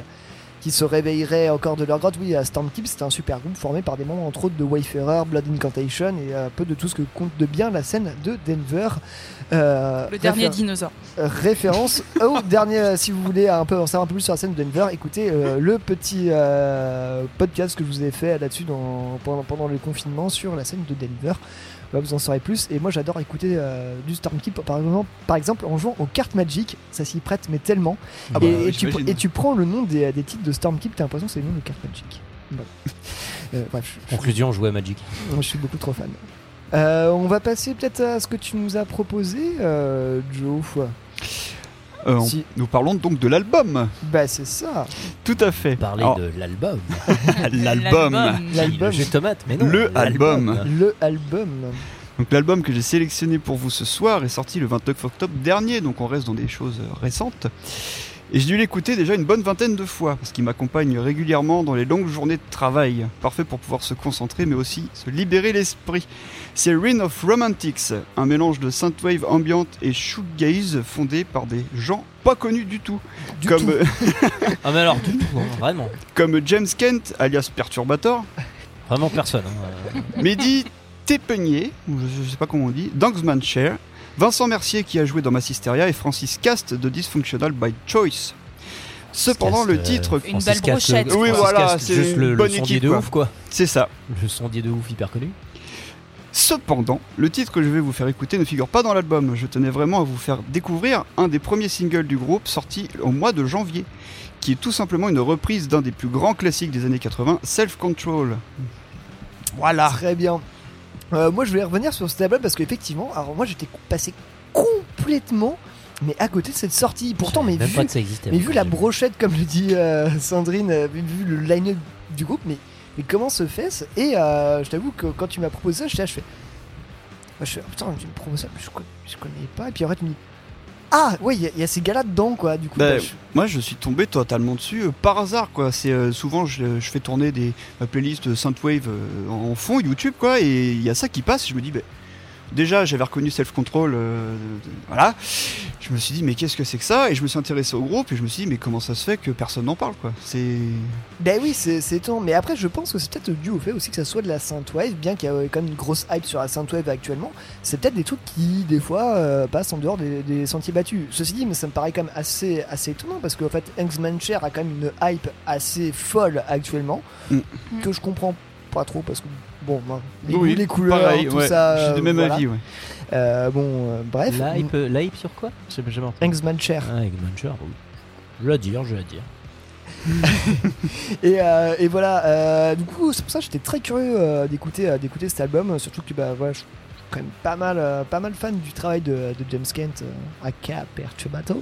qui se réveilleraient encore de leur grotte, oui, à Stormkeep, c'était un super groupe formé par des membres entre autres de Wayfarer, Blood Incantation et euh, un peu de tout ce que compte de bien la scène de Denver. Euh, Le dernier dinosaure. référence au dernier, si vous voulez un peu en savoir un peu plus sur la scène de Denver, écoutez euh, le petit euh, podcast que je vous ai fait là-dessus dans- pendant, pendant le confinement sur la scène de Denver. Là, vous en saurez plus. Et moi, j'adore écouter euh, du Stormkeep, par exemple, par exemple, en jouant aux cartes Magic. Ça s'y prête, mais tellement. Ah bah, et, et tu, j'imagine. et tu prends le nom des, des titres de Stormkeep, t'as l'impression que c'est le nom de cartes Magic. Bon. Euh, bref, je- Conclusion, jouer à Magic. je suis beaucoup trop fan. Euh, on va passer peut-être à ce que tu nous as proposé, euh, Joe. Euh, on- Si. Nous parlons donc de l'album. Bah, c'est ça. Tout à fait. Parler Alors, de l'album. l'album. L'album. De tomate, mais non. Le album. Le album. Donc l'album que j'ai sélectionné pour vous ce soir est sorti le 29 octobre dernier, donc on reste dans des choses récentes. Et j'ai dû l'écouter déjà une bonne vingtaine de fois, parce qu'il m'accompagne régulièrement dans les longues journées de travail. Parfait pour pouvoir se concentrer, mais aussi se libérer l'esprit. C'est Reign of Romantics, un mélange de synthwave ambiante et shoegaze fondé par des gens pas connus du tout. comme, tout. Ah mais alors du tout, hein, vraiment. comme James Kent, alias Perturbator, Vraiment personne. hein. Mehdi Tepenier, ou je, sais pas comment on dit, Dangsman Cher, Vincent Mercier qui a joué dans Massisteria et Francis Cast de Dysfunctional by Choice. Cependant, Cast, le euh, titre. Une belle brochette. Oui, Francis voilà, c'est juste une le, le bonne sondier équipe. de quoi. ouf quoi. C'est ça. Le sondier de ouf hyper connu. Cependant, le titre que je vais vous faire écouter ne figure pas dans l'album. Je tenais vraiment à vous faire découvrir un des premiers singles du groupe sorti au mois de janvier, qui est tout simplement une reprise d'un des plus grands classiques des années 80, Self Control. Voilà. Très bien. Euh, moi, je voulais revenir sur cet album parce qu'effectivement, alors moi, j'étais passé complètement, mais à côté de cette sortie. Pourtant, mais vu, mais vu la brochette, comme le dit euh, Sandrine, euh, vu, le line-up du groupe, mais, mais comment se fait ce Et euh, je t'avoue que quand tu m'as proposé ça, j'étais là, je fais. Moi, je fais, oh, putain, tu me proposes ça, mais je connais pas. Et puis en fait, tu me dis. Ah, ouais, il y, a- il y a ces gars-là dedans, quoi. Du coup, Bah, bah, Moi, je suis tombé totalement dessus euh, par hasard, quoi. C'est euh, souvent, je, je fais tourner des ma playlist de synthwave euh, en fond YouTube, quoi, et il y a ça qui passe. Je me dis, bah, déjà, j'avais reconnu Self Control, euh, voilà. Je me suis dit, mais qu'est-ce que c'est que ça? Et je me suis intéressé au groupe et je me suis dit, mais comment ça se fait que personne n'en parle, quoi? C'est Ben oui, c'est étonnant. Mais après, je pense que c'est peut-être dû au fait aussi que ça soit de la synthwave, bien qu'il y ait quand même une grosse hype sur la synthwave actuellement. C'est peut-être des trucs qui, des fois, euh, passent en dehors des, des sentiers battus. Ceci dit, mais ça me paraît quand même assez, assez étonnant parce qu'en fait, Hangsman Chair a quand même une hype assez folle actuellement Mm. que je comprends pas trop parce que bon, ben, les, Oui, goûts, les couleurs, pareil, tout ouais, ça. je suis du même voilà. avis, ouais. Euh, bon, euh, bref. La hype, euh, sur quoi? J'ai jamais entendu. Hangsman Chair. Ah, Eggman Chair, oui. Je vais la dire, je vais la dire. et, euh, et voilà, euh, du coup, c'est pour ça que j'étais très curieux euh, d'écouter d'écouter cet album, surtout que bah, voilà, je suis quand même pas mal, euh, pas mal fan du travail de, de James Kent, euh, aka Perturbator.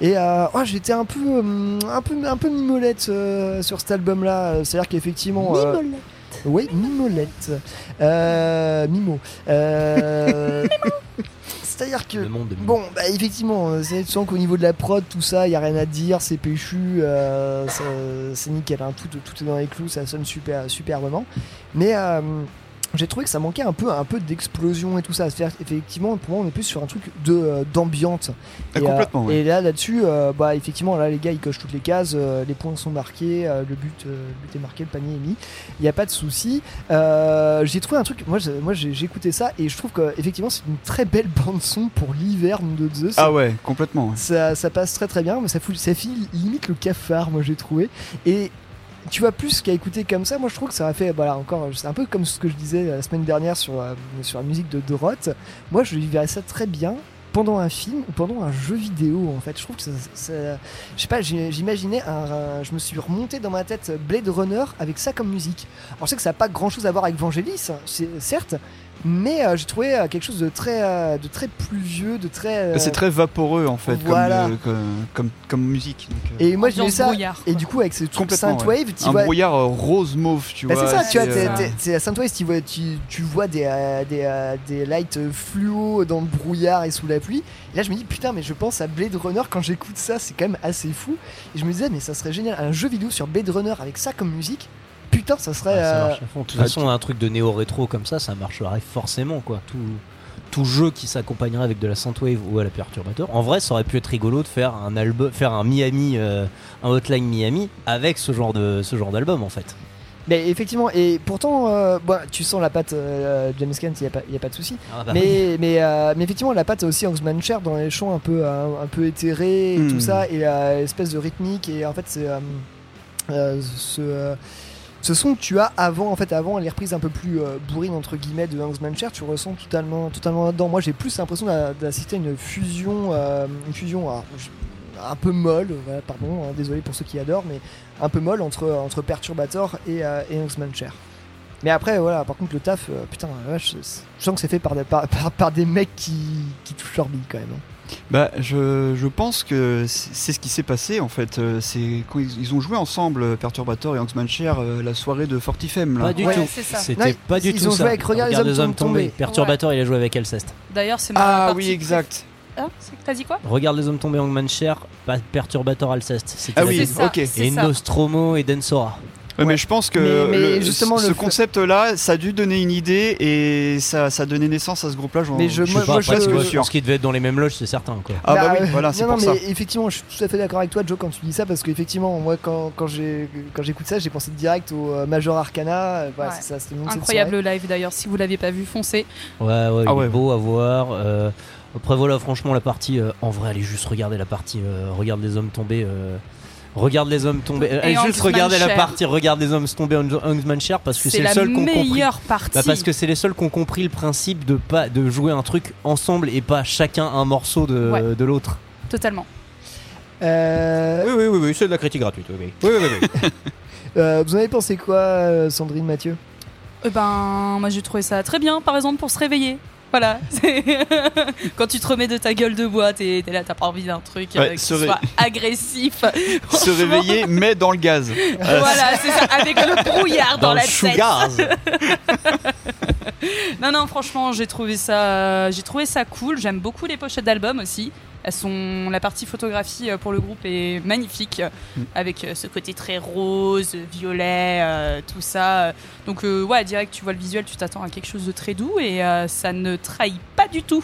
Et euh, ouais, j'étais un peu, hum, un peu, un peu mimolette euh, sur cet album-là. C'est-à-dire qu'effectivement. euh, oui, Mimolette. Euh, Mimo. Euh, C'est-à-dire que. Le monde de Mimo. Bon, bah effectivement, euh, c'est tu sens qu'au niveau de la prod, tout ça, il y a rien à dire, c'est péchu, euh, c'est nickel, hein, tout, tout est dans les clous, ça sonne super, superbement. Mais euh, j'ai trouvé que ça manquait un peu, un peu d'explosion et tout ça. C'est-à-dire, effectivement, pour moi, on est plus sur un truc de euh, d'ambiance. Ah, Et, euh, ouais. et là, là-dessus, euh, bah effectivement, là, les gars, ils cochent toutes les cases, euh, les points sont marqués, le but, le but est marqué, le panier est mis. Il n'y a pas de souci. J'ai trouvé un truc. Moi, j'ai- moi, j'ai écouté ça et je trouve que effectivement, c'est une très belle bande son pour l'hiver de Zeus. Ah ouais, complètement. Ça, ça passe très très bien, mais ça, fout, ça file limite le cafard, moi j'ai trouvé. Et tu vois, plus qu'à écouter comme ça, moi je trouve que ça a fait, voilà, encore, c'est un peu comme ce que je disais la semaine dernière sur, euh, sur la musique de Doroth. Moi je verrais ça très bien pendant un film ou pendant un jeu vidéo en fait. Je trouve que ça. je sais pas, j'imaginais un, un- Je me suis remonté dans ma tête Blade Runner avec ça comme musique. Alors je sais que ça n'a pas grand chose à voir avec Vangelis, hein, certes. Mais euh, j'ai trouvé euh, quelque chose de très, euh, de très pluvieux, de très. euh, C'est très vaporeux en fait, voilà. comme, euh, comme, comme, comme musique. donc, euh, Et moi Ambiance ça. brouillard, et du coup avec ce truc synthwave, ouais. tu un vois. brouillard rose mauve, tu Bah, vois. c'est ça, tu vois, c'est à Synthwave, tu vois, tu, tu vois des, euh, des, euh, des lights fluo dans le brouillard et sous la pluie. Et là, je me dis, putain, mais je pense à Blade Runner quand j'écoute ça, c'est quand même assez fou. Et je me disais, mais ça serait génial, un jeu vidéo sur Blade Runner avec ça comme musique. Putain, ça serait. Ah, ça euh, marche à fond. De toute façon, un truc de néo-rétro comme ça, ça marcherait forcément, quoi. Tout, tout jeu qui s'accompagnerait avec de la synthwave ou à la perturbateur. En vrai, ça aurait pu être rigolo de faire un album, faire un Miami, euh, un Hotline Miami avec ce genre de, ce genre d'album, en fait. Mais effectivement, et pourtant, euh, bon, tu sens la patte euh, James Kent, il n'y a, pas- y a pas de souci. Ah bah mais, mais, euh, mais effectivement, la patte aussi Hangsman Cher dans les chants un peu, un, un peu éthérés et Hmm. tout ça, et euh, espèce de rythmique, et en fait, c'est euh, euh, ce. Euh, ce son que tu as avant, en fait, avant les reprises un peu plus euh, bourrines entre guillemets de Hangsman Cher, tu ressens totalement, totalement là-dedans. Moi, j'ai plus l'impression d'a- d'assister à une fusion, euh, une fusion je- un peu molle, voilà, pardon, hein, désolé pour ceux qui adorent, mais un peu molle entre, entre Perturbator et, euh, et. Mais après, voilà, par contre, le taf, euh, putain, c'est- je sens que c'est fait par des, par, par- par des mecs qui, qui touchent leur bille quand même. hein. Bah, je, je pense que c'est ce qui s'est passé en fait. Euh, C'est quand ils, ils ont joué ensemble, euh, Perturbator et Hangsman Cher, euh, la soirée de Fortifem. Là. Pas du Ouais, tout. c'est ça. C'était Non, pas du ils tout ont ça. joué avec Regarde les hommes tombés. Perturbator, il a joué avec Alceste. D'ailleurs, c'est ma Ah partie oui, exact. hein, c'est- T'as dit quoi Regarde les hommes tombés Hangman Cher, pas Perturbator Alceste. Ah oui, deuxième. ok. Et C'est ça. Nostromo et Densora. Ouais, mais je pense que Mais- mais le- justement, ce le- concept-là, ça a dû donner une idée et ça, ça a donné naissance à ce groupe-là. Mais je- suis moi- pas moi, presque je- sûr. Ce qui devait être dans les mêmes loges, c'est certain. Quoi. Ah bah, oui, euh, voilà, c'est pour non, ça. mais effectivement, je suis tout à fait d'accord avec toi, Joe, quand tu dis ça, parce qu'effectivement, moi, quand, quand j'ai quand j'écoute ça, j'ai pensé direct au euh, Major Arcana. euh, Voilà, Ouais. ça, Incroyable live d'ailleurs, si vous l'avez pas vu, foncez. Ouais, ouais, Ah il ouais. est beau à voir. euh, après, voilà, franchement, la partie. euh, en vrai, allez juste regarder la partie. euh, regarde les hommes tombés. Regarde les hommes Et allez juste regarder la partie. Regarde les hommes tombés Hang- Hangsman Cher parce que C'est c'est le la seul qu'on compris. meilleure partie. Bah, parce que c'est les seuls qui ont compris le principe de pas de jouer un truc ensemble et pas chacun un morceau de, Ouais. de l'autre. Totalement. Euh, Oui, oui, oui, oui, c'est de la critique gratuite. Oui, oui, oui. oui, oui. euh, vous en avez pensé quoi, euh, Sandrine Mathieu? Eh ben, moi j'ai trouvé ça très bien, par exemple, pour se réveiller. Voilà. Quand tu te remets de ta gueule de bois, t'es là, t'as pas envie d'un truc euh, Ouais, qui se ré- soit agressif. Se réveiller, mais dans le gaz. Euh, Voilà, c'est ça, avec le brouillard dans, Dans la tête. non, non, franchement, j'ai trouvé ça, j'ai trouvé ça cool. J'aime beaucoup les pochettes d'albums aussi. Elles sont, la partie photographie euh, pour le groupe est magnifique, Mm. avec euh, ce côté très rose, violet, euh, tout ça. Donc euh, ouais, direct, tu vois le visuel, tu t'attends à quelque chose de très doux et euh, ça ne trahit pas du tout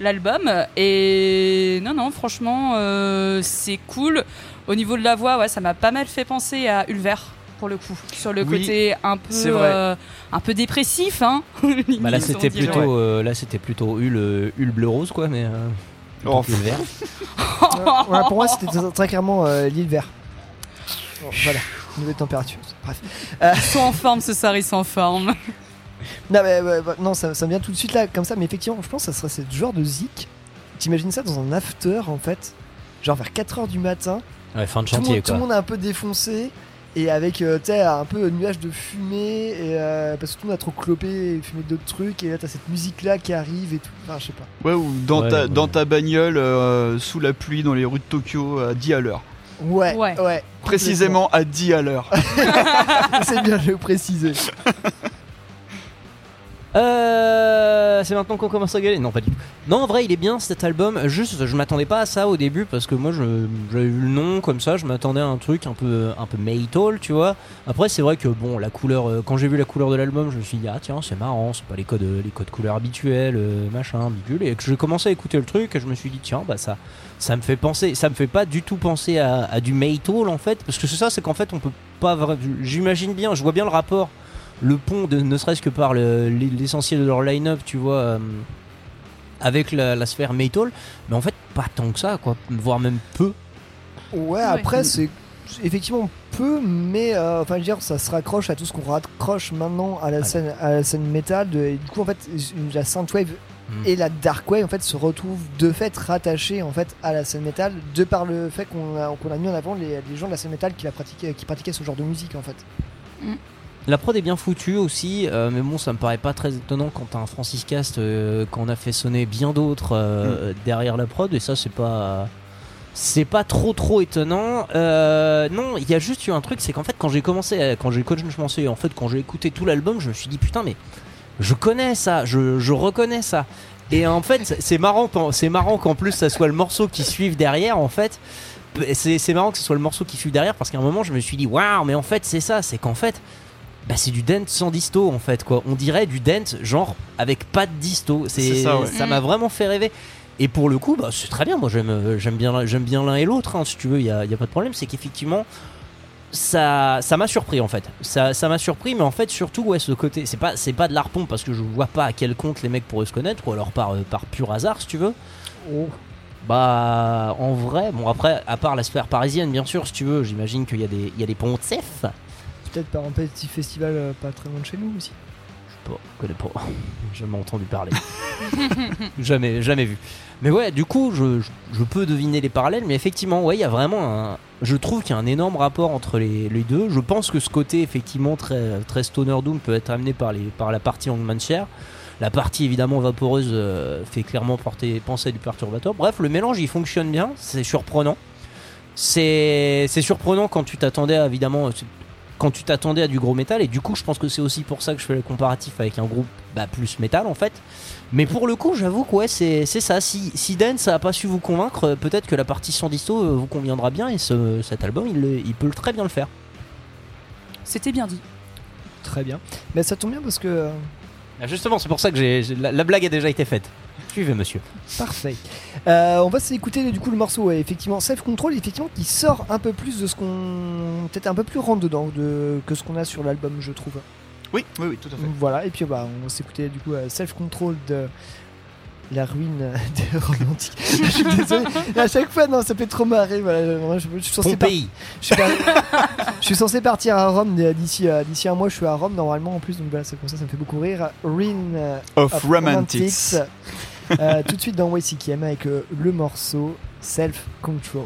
l'album. Et non, non, franchement, euh, c'est cool. Au niveau de la voix, ouais, ça m'a pas mal fait penser à Ulver. Pour le coup, sur le Oui, côté un peu, euh, un peu dépressif, hein. Bah là c'était plutôt euh, là c'était plutôt Hul, euh, Hul bleu rose quoi mais euh, Oh. que le vert. Euh, voilà, Pour moi, c'était très, très clairement euh, l'île vert. Bon, voilà, de température. Bref. Euh, Ils sont en forme ce sont en forme. Non, mais, non ça, ça me vient tout de suite là, comme ça, mais effectivement, je pense que ça serait ce genre de zik. T'imagines ça dans un after en fait, genre vers 4h du matin, Ouais, fin de tout, chantier monde, tout quoi. le monde est un peu défoncé et avec euh, un peu nuage de fumée et, euh, parce que tout le monde a trop clopé et fumé d'autres trucs et là t'as cette musique là qui arrive et tout. Enfin, je sais pas. Ouais, ou dans, Ouais, ta, ouais. dans ta bagnole, euh, sous la pluie, dans les rues de Tokyo, à 10 à l'heure. Ouais, Ouais. ouais. Précisément à 10 à l'heure. C'est bien de le préciser. Euh, c'est maintenant qu'on commence à gueuler Non, pas du tout. Non, en vrai, il est bien cet album. Juste, je m'attendais pas à ça au début parce que moi, j'avais vu le nom comme ça. Je m'attendais à un truc un peu, un peu metal, tu vois. Après, c'est vrai que bon, la couleur. euh, quand j'ai vu la couleur de l'album, je me suis dit ah tiens, c'est marrant. C'est pas les codes, les codes couleurs habituels, euh, machin, bidule. Et que j'ai commencé à écouter le truc, et je me suis dit tiens, bah ça, ça me fait penser. Ça me fait pas du tout penser à, à du metal en fait, parce que c'est ça, c'est qu'en fait, on peut pas. J'imagine bien, je vois bien le rapport le pont, de, ne serait-ce que par le- l'essentiel de leur line-up, tu vois, euh, avec la, la sphère metal, mais en fait, pas tant que ça, quoi, voire même peu. Ouais, après, c'est effectivement peu, mais euh, enfin, je veux dire, ça se raccroche à tout ce qu'on raccroche maintenant à la scène, à la scène métal. De, et du coup, en fait, la synthwave Mm. et la darkwave en fait se retrouvent de fait rattachées en fait à la scène métal, de par le fait qu'on a, qu'on a mis en avant les, les gens de la scène métal qui la pratiquaient, qui pratiquaient ce genre de musique en fait. La prod est bien foutue aussi, euh, mais bon, ça me paraît pas très étonnant quand t'as un Francis Cast euh, qu'on a fait sonner bien d'autres euh, derrière la prod, et ça, c'est pas. C'est pas trop trop étonnant. Non, il y a juste eu un truc, c'est qu'en fait, quand j'ai commencé, à- quand j'ai commencé, en fait, quand j'ai écouté tout l'album, je me suis dit putain, mais je connais ça, je, je reconnais ça. Et en fait, c'est- marrant, c'est marrant qu'en plus ça soit le morceau qui suive derrière, en fait. C'est c'est marrant que ce soit le morceau qui suive derrière parce qu'à un moment je me suis dit waouh, mais en fait c'est ça, c'est qu'en fait bah, c'est du dent sans disto en fait quoi. On dirait du dent genre avec pas de disto. C'est ça, ouais. ça m'a vraiment fait rêver. Et pour le coup, bah, c'est très bien. Moi, j'aime, euh, j'aime bien, j'aime bien l'un et l'autre. hein, si tu veux, il y a, y a pas de problème. C'est qu'effectivement, ça, ça m'a surpris en fait. Ça, ça m'a surpris, mais en fait, surtout, ouais, ce côté, c'est pas, c'est pas de l'arpon parce que je vois pas à quel compte les mecs pourraient se connaître, ou alors par, euh, par pur hasard, si tu veux. Bah, en vrai, bon après, à part la sphère parisienne, bien sûr, si tu veux, j'imagine qu'il y a des, il y a des pontifs. Peut-être par un petit festival euh, pas très loin de chez nous aussi. pas, je connais pas. Jamais entendu parler. jamais, jamais vu. Mais ouais, du coup, je, je- je peux deviner les parallèles, mais effectivement, ouais, il y a vraiment un. Je trouve qu'il y a un énorme rapport entre les, les deux. Je pense que ce côté, effectivement, très, très Stoner Doom peut être amené par, les, par la partie Hangman Share. La partie évidemment vaporeuse euh, fait clairement porter, penser à du perturbateur. Bref, le mélange il fonctionne bien, c'est surprenant. C'est c'est surprenant quand tu t'attendais à, évidemment. Quand tu t'attendais à du gros métal. Et du coup, je pense que c'est aussi pour ça que je fais le comparatif avec un groupe bah, plus métal en fait. Mais pour le coup, j'avoue que ouais, c'est ça. Si, si Dance a pas su vous convaincre, euh, peut-être que la partie sans disto euh, vous conviendra bien et ce- cet album, il, peut très bien le faire. C'était bien dit. Très bien. Mais ça tombe bien parce que. euh, Ah, Justement, c'est pour ça que j'ai j'ai- la, la blague a déjà été faite. Suivez, monsieur. Parfait. Euh, on va s'écouter du coup le morceau, ouais, effectivement, Self Control, effectivement, qui sort un peu plus de ce qu'on. Peut-être un peu plus rentre dedans de... que ce qu'on a sur l'album, je trouve. Oui, oui, oui, tout à fait. Voilà, et puis bah, on va s'écouter du coup euh, Self Control de. La ruine des romantiques. je suis désolé. À chaque fois, non, ça fait trop marrer. Voilà, moi, je, je suis censé par- Pompéi. Je suis, par- je suis censé partir à Rome d'ici euh, d'ici un mois. Je suis à Rome normalement en plus, donc voilà, c'est pour ça, ça me fait beaucoup rire. Ruin euh, Of Romantics. Euh, tout de suite dans YCKM avec euh, le morceau Self Control.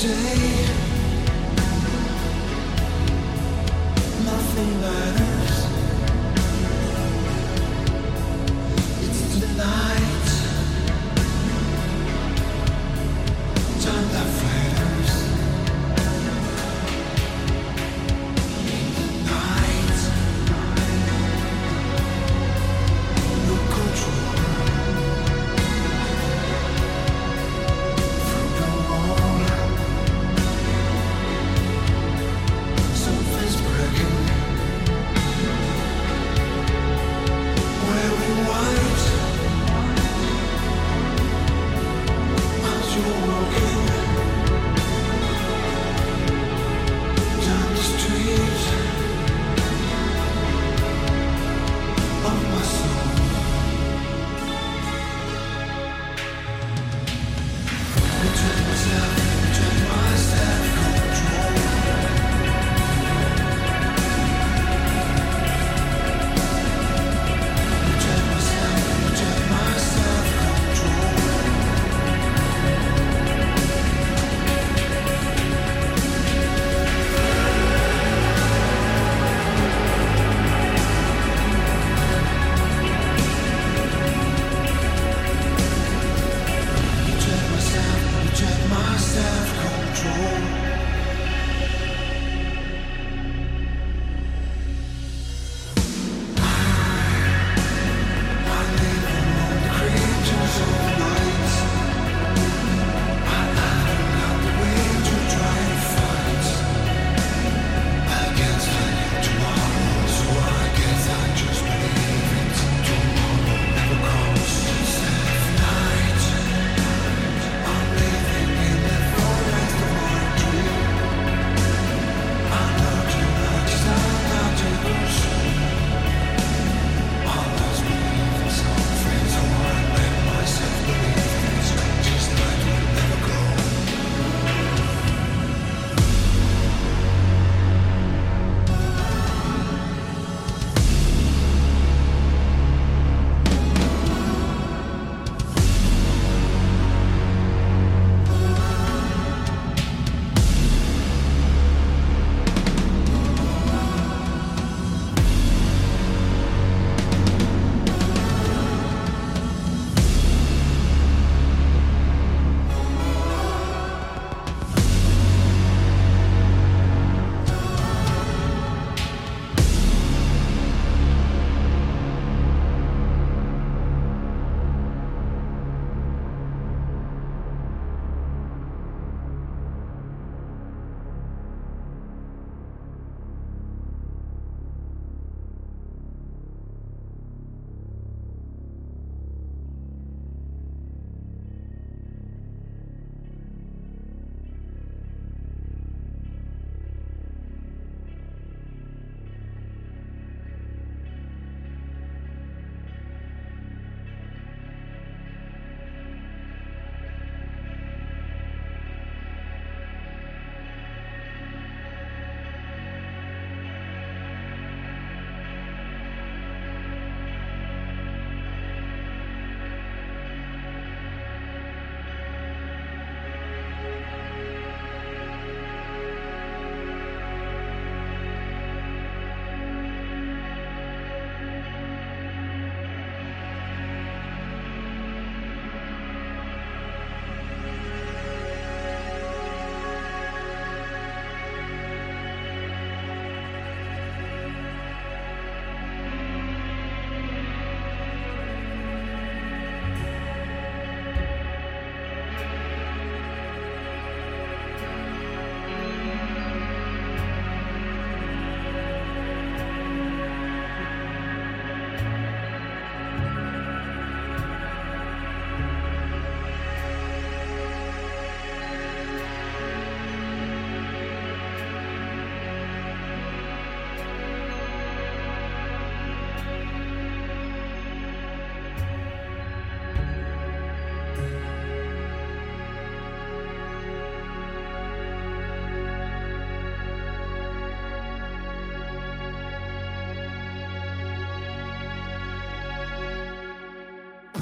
day.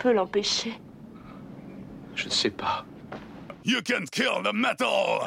Tu peux l'empêcher. Je ne sais pas. You can kill the metal!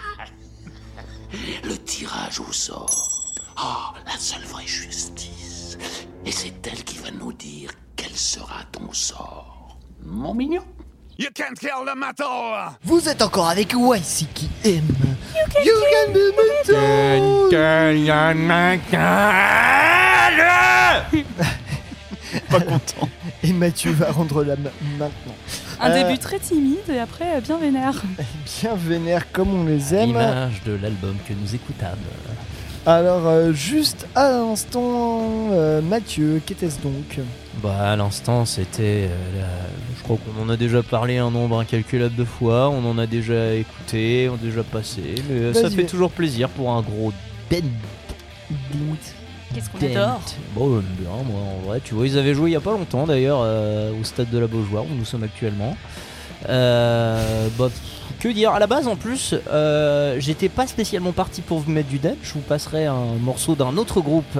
Le tirage au sort. Ah, la seule vraie justice. Et c'est elle qui va nous dire quel sera ton sort. Mon mignon. You can't kill the metal! Vous êtes encore avec YCKM. You can be Pas content. Et Mathieu va rendre la main maintenant. Un Euh, début très timide et après euh, bien vénère. bien vénère comme on les aime. L'image de l'album que nous écoutâmes. Alors, euh, juste à l'instant, euh, Mathieu, qu'était-ce donc? Bah à l'instant c'était, euh, la- je crois qu'on en a déjà parlé un nombre incalculable de fois, on en a déjà écouté, on a déjà passé, mais ça fait toujours plaisir pour un gros dent. Qu'est-ce qu'on adore. Bon, j'aime bien moi en vrai, tu vois ils avaient joué il y a pas longtemps d'ailleurs euh, au stade de la Beaujoire où nous sommes actuellement. Euh, bah, que dire. À la base, en plus, euh, j'étais pas spécialement parti pour vous mettre du dead. Je vous passerai un morceau d'un autre groupe,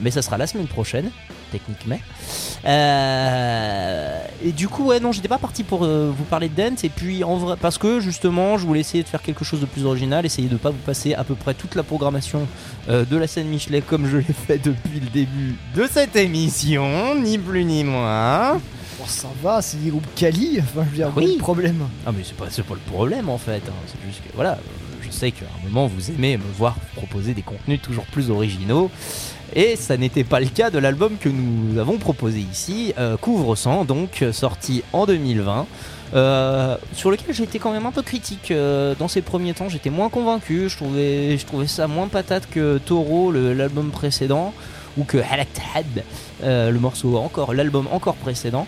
mais ça sera la semaine prochaine, techniquement. Euh, et du coup, ouais, non, j'étais pas parti pour euh, vous parler de dance. Et puis, en vrai, parce que justement, je voulais essayer de faire quelque chose de plus original, essayer de pas vous passer à peu près toute la programmation euh, de la scène Michelet comme je l'ai fait depuis le début de cette émission, ni plus ni moins. Bon, ça va, c'est des groupes quali, enfin, je veux dire, Oui. pas de problème. Ah mais c'est pas, c'est pas le problème en fait, hein. c'est juste que voilà, je sais qu'à un moment vous aimez me voir proposer des contenus toujours plus originaux, et ça n'était pas le cas de l'album que nous avons proposé ici, euh, Couvre sang, donc sorti en 2020. euh, sur lequel j'étais quand même un peu critique euh, dans ces premiers temps, j'étais moins convaincu, je trouvais, ça moins patate que Taureau, l'album précédent, ou que Halaktad, euh, le morceau encore, l'album encore précédent.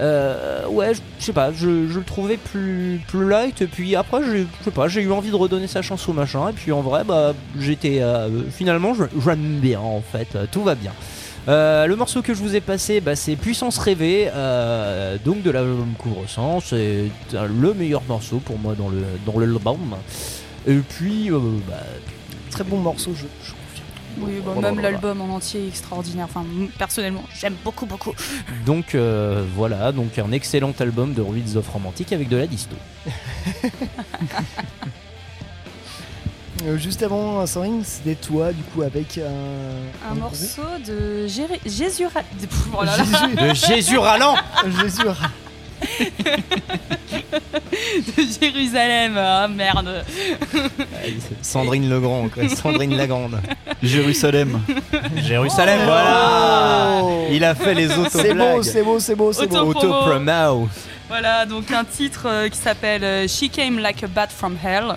Euh, ouais, je sais pas, je, je le trouvais plus, plus light, et puis après, je sais pas, j'ai eu envie de redonner sa chance au machin, et puis en vrai, bah, j'étais euh, finalement, j'aime bien en fait, tout va bien. Le morceau que je vous ai passé, bah, c'est Puissance rêvée, donc de l'album Couvre-sang, c'est le meilleur morceau pour moi dans le dans l'album. Et puis, bah, Très bon morceau, je, je Oui, bah, Oh même l'album en entier est extraordinaire. Enfin, personnellement, j'aime beaucoup, beaucoup. donc euh, voilà, donc un excellent album de Ruiz of Romantique avec de la disto. Euh, juste avant, Sandrine, c'était toi, du coup, avec un. Un morceau de Jésus. Ra- de- Pff, oh là là. De Jésus râlant Jésus de Jérusalem. Ah merde. Sandrine Legrand, quoi. Sandrine Lagrande. Jérusalem. Jérusalem, Oh. voilà Il a fait les auto C'est beau, c'est beau, c'est beau, c'est beau. Auto-promo. Auto-promo. Voilà, donc un titre euh, qui s'appelle euh, She Came Like a Bat from Hell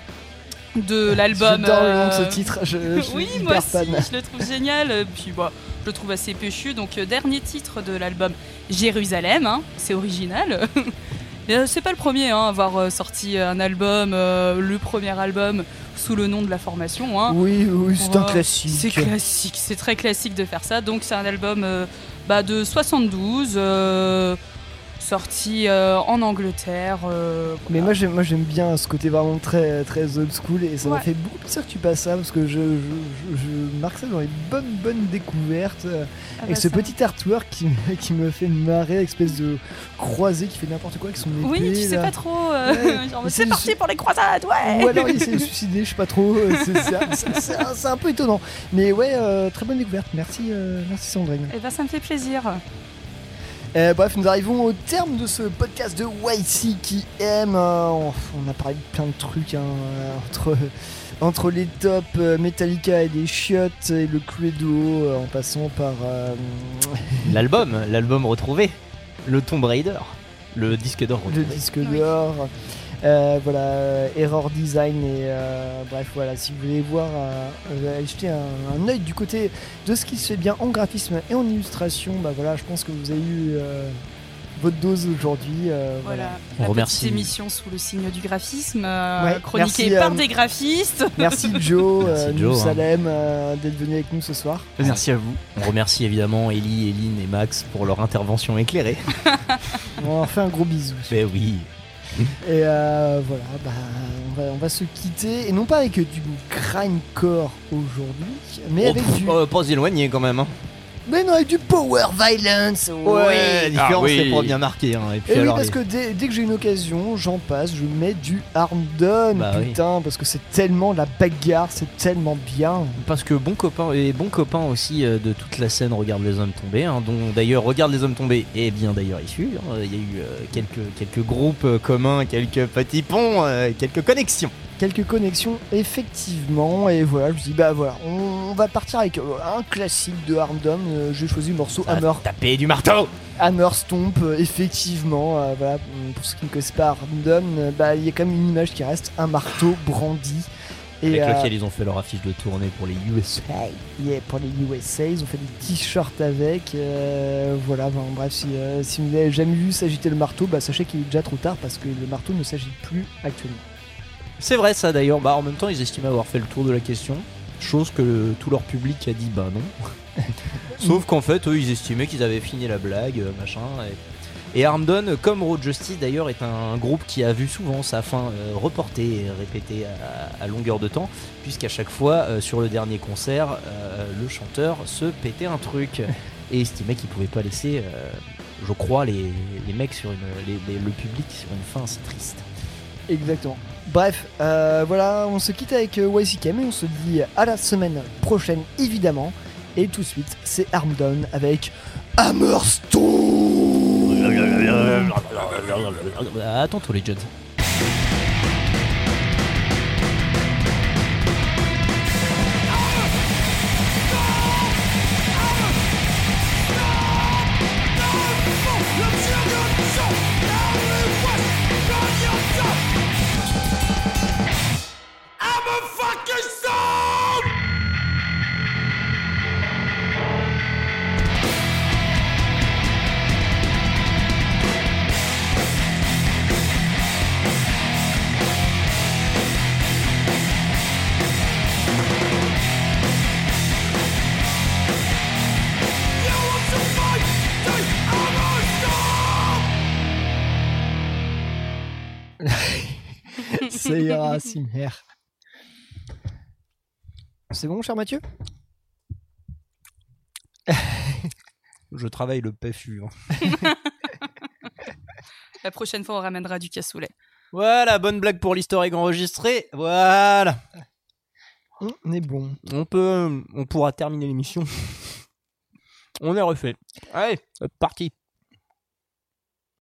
de l'album. J'adore le nom de ce euh, titre, je, je suis oui, hyper moi aussi, fan. je le trouve génial. Puis bah, je le trouve assez péchu. Donc, euh, dernier titre de l'album Jérusalem, hein, c'est original. Euh, c'est pas le premier hein, à avoir euh, sorti un album, euh, le premier album sous le nom de la formation. Hein. Oui, oui, c'est un classique. C'est classique, c'est très classique de faire ça. Donc c'est un album bah, de 72, euh, sorti euh, en Angleterre. euh, Mais moi j'aime, moi j'aime bien ce côté vraiment très, très old school et ça m'a fait beaucoup plaisir que tu passes ça parce que je, je, je- je marque ça dans les bonnes bonnes découvertes euh, Ah avec bah ce ça. petit artwork qui, me- qui me fait marrer, espèce de croisé qui fait n'importe quoi avec son épée. Oui, tu sais pas trop. euh, Ouais. genre, Mais c'est parti pour les croisades, ouais Ou alors il s'est suicidé, je sais pas trop. C'est, c'est un- c'est- c'est un, c'est un peu étonnant. Mais ouais, très bonne découverte. Merci, merci Sandrine. Et bah ça me fait plaisir. Euh, bref, nous arrivons au terme de ce podcast de YC qui aime. euh, on, a parlé de plein de trucs hein, euh, entre, entre les tops euh, Metallica et les chiottes et le Cluedo euh, en passant par. L'album, l'album retrouvé. Le Tomb Raider. Le disque d'or le disque d'or. Euh, voilà, euh, Error Design et euh, bref, voilà, si vous voulez voir, euh, euh, un, un œil du côté de ce qui se fait bien en graphisme et en illustration, bah voilà, je pense que vous avez eu euh, votre dose aujourd'hui. euh, Voilà, On la remercie. émission sous le signe du graphisme, euh, Ouais, chroniquée merci, par euh, des graphistes. Merci Joe, Merci, euh, Joe, Nous hein. Salem, euh, d'être venu avec nous ce soir. Merci à vous. On remercie évidemment Ellie, Eline et Max pour leur intervention éclairée. On leur fait un gros bisou. Ben oui. Et euh, voilà, bah, on, va, on va se quitter, et non pas avec du grindcore aujourd'hui, mais Oh, avec pff, du... euh, pas éloigné quand même. Hein. Mais non, avec du power violence Ouais, la différence Ah oui. c'est pas bien marqué. Hein. Et puis Et oui, alors, parce les- que dès, dès que j'ai une occasion, j'en passe, je mets du Armdon, Bah oui. putain, parce que c'est tellement la bagarre, c'est tellement bien. Parce que bon copain et bon copain aussi euh, de toute la scène Regarde les hommes tombés, hein, dont d'ailleurs Regarde les hommes tombés est bien d'ailleurs issu. hein. Il y a eu euh, quelques, quelques groupes euh, communs, quelques petits ponts, euh, quelques connexions. Quelques connexions, effectivement, et voilà, je me dis, bah voilà, on, on va partir avec euh, un classique de Armdom, euh, j'ai choisi le morceau Hammer. Taper du marteau Hammer Stomp, euh, effectivement, euh, voilà, pour ceux qui ne connaissent pas Armdom, bah, il y a quand même une image qui reste, un marteau brandi. Avec euh, lequel ils ont fait leur affiche de tournée pour les USA. Yeah, pour les USA, ils ont fait des t-shirts avec. voilà, bon, bref, si, si vous n'avez jamais vu s'agiter le marteau, bah, sachez qu'il est déjà trop tard parce que le marteau ne s'agite plus actuellement. C'est vrai ça d'ailleurs, bah en même temps ils estimaient avoir fait le tour de la question, chose que le- tout leur public a dit bah non. Sauf qu'en fait eux ils estimaient qu'ils avaient fini la blague, euh, machin. Et, et Armdon, comme Road Justice d'ailleurs, est un groupe qui a vu souvent sa fin euh, reportée et répétée à, à longueur de temps, puisqu'à chaque fois euh, sur le dernier concert, euh, le chanteur se pétait un truc et estimait qu'il pouvait pas laisser, euh, je crois, les, les mecs sur une, les- les- le public sur une fin si triste. Exactement. Bref, euh, voilà, on se quitte avec euh, YCKM et on se dit à la semaine prochaine, évidemment. Et tout de suite, c'est Armdon avec Hammer À tantôt les Jones. Ça ira, Simher. C'est bon, cher Mathieu? Je travaille le PFU. hein. La prochaine fois, on ramènera du cassoulet. Voilà, bonne blague pour l'historique enregistré. Voilà. On est bon. On peut, on pourra terminer l'émission. On est refait. Allez, hop, parti.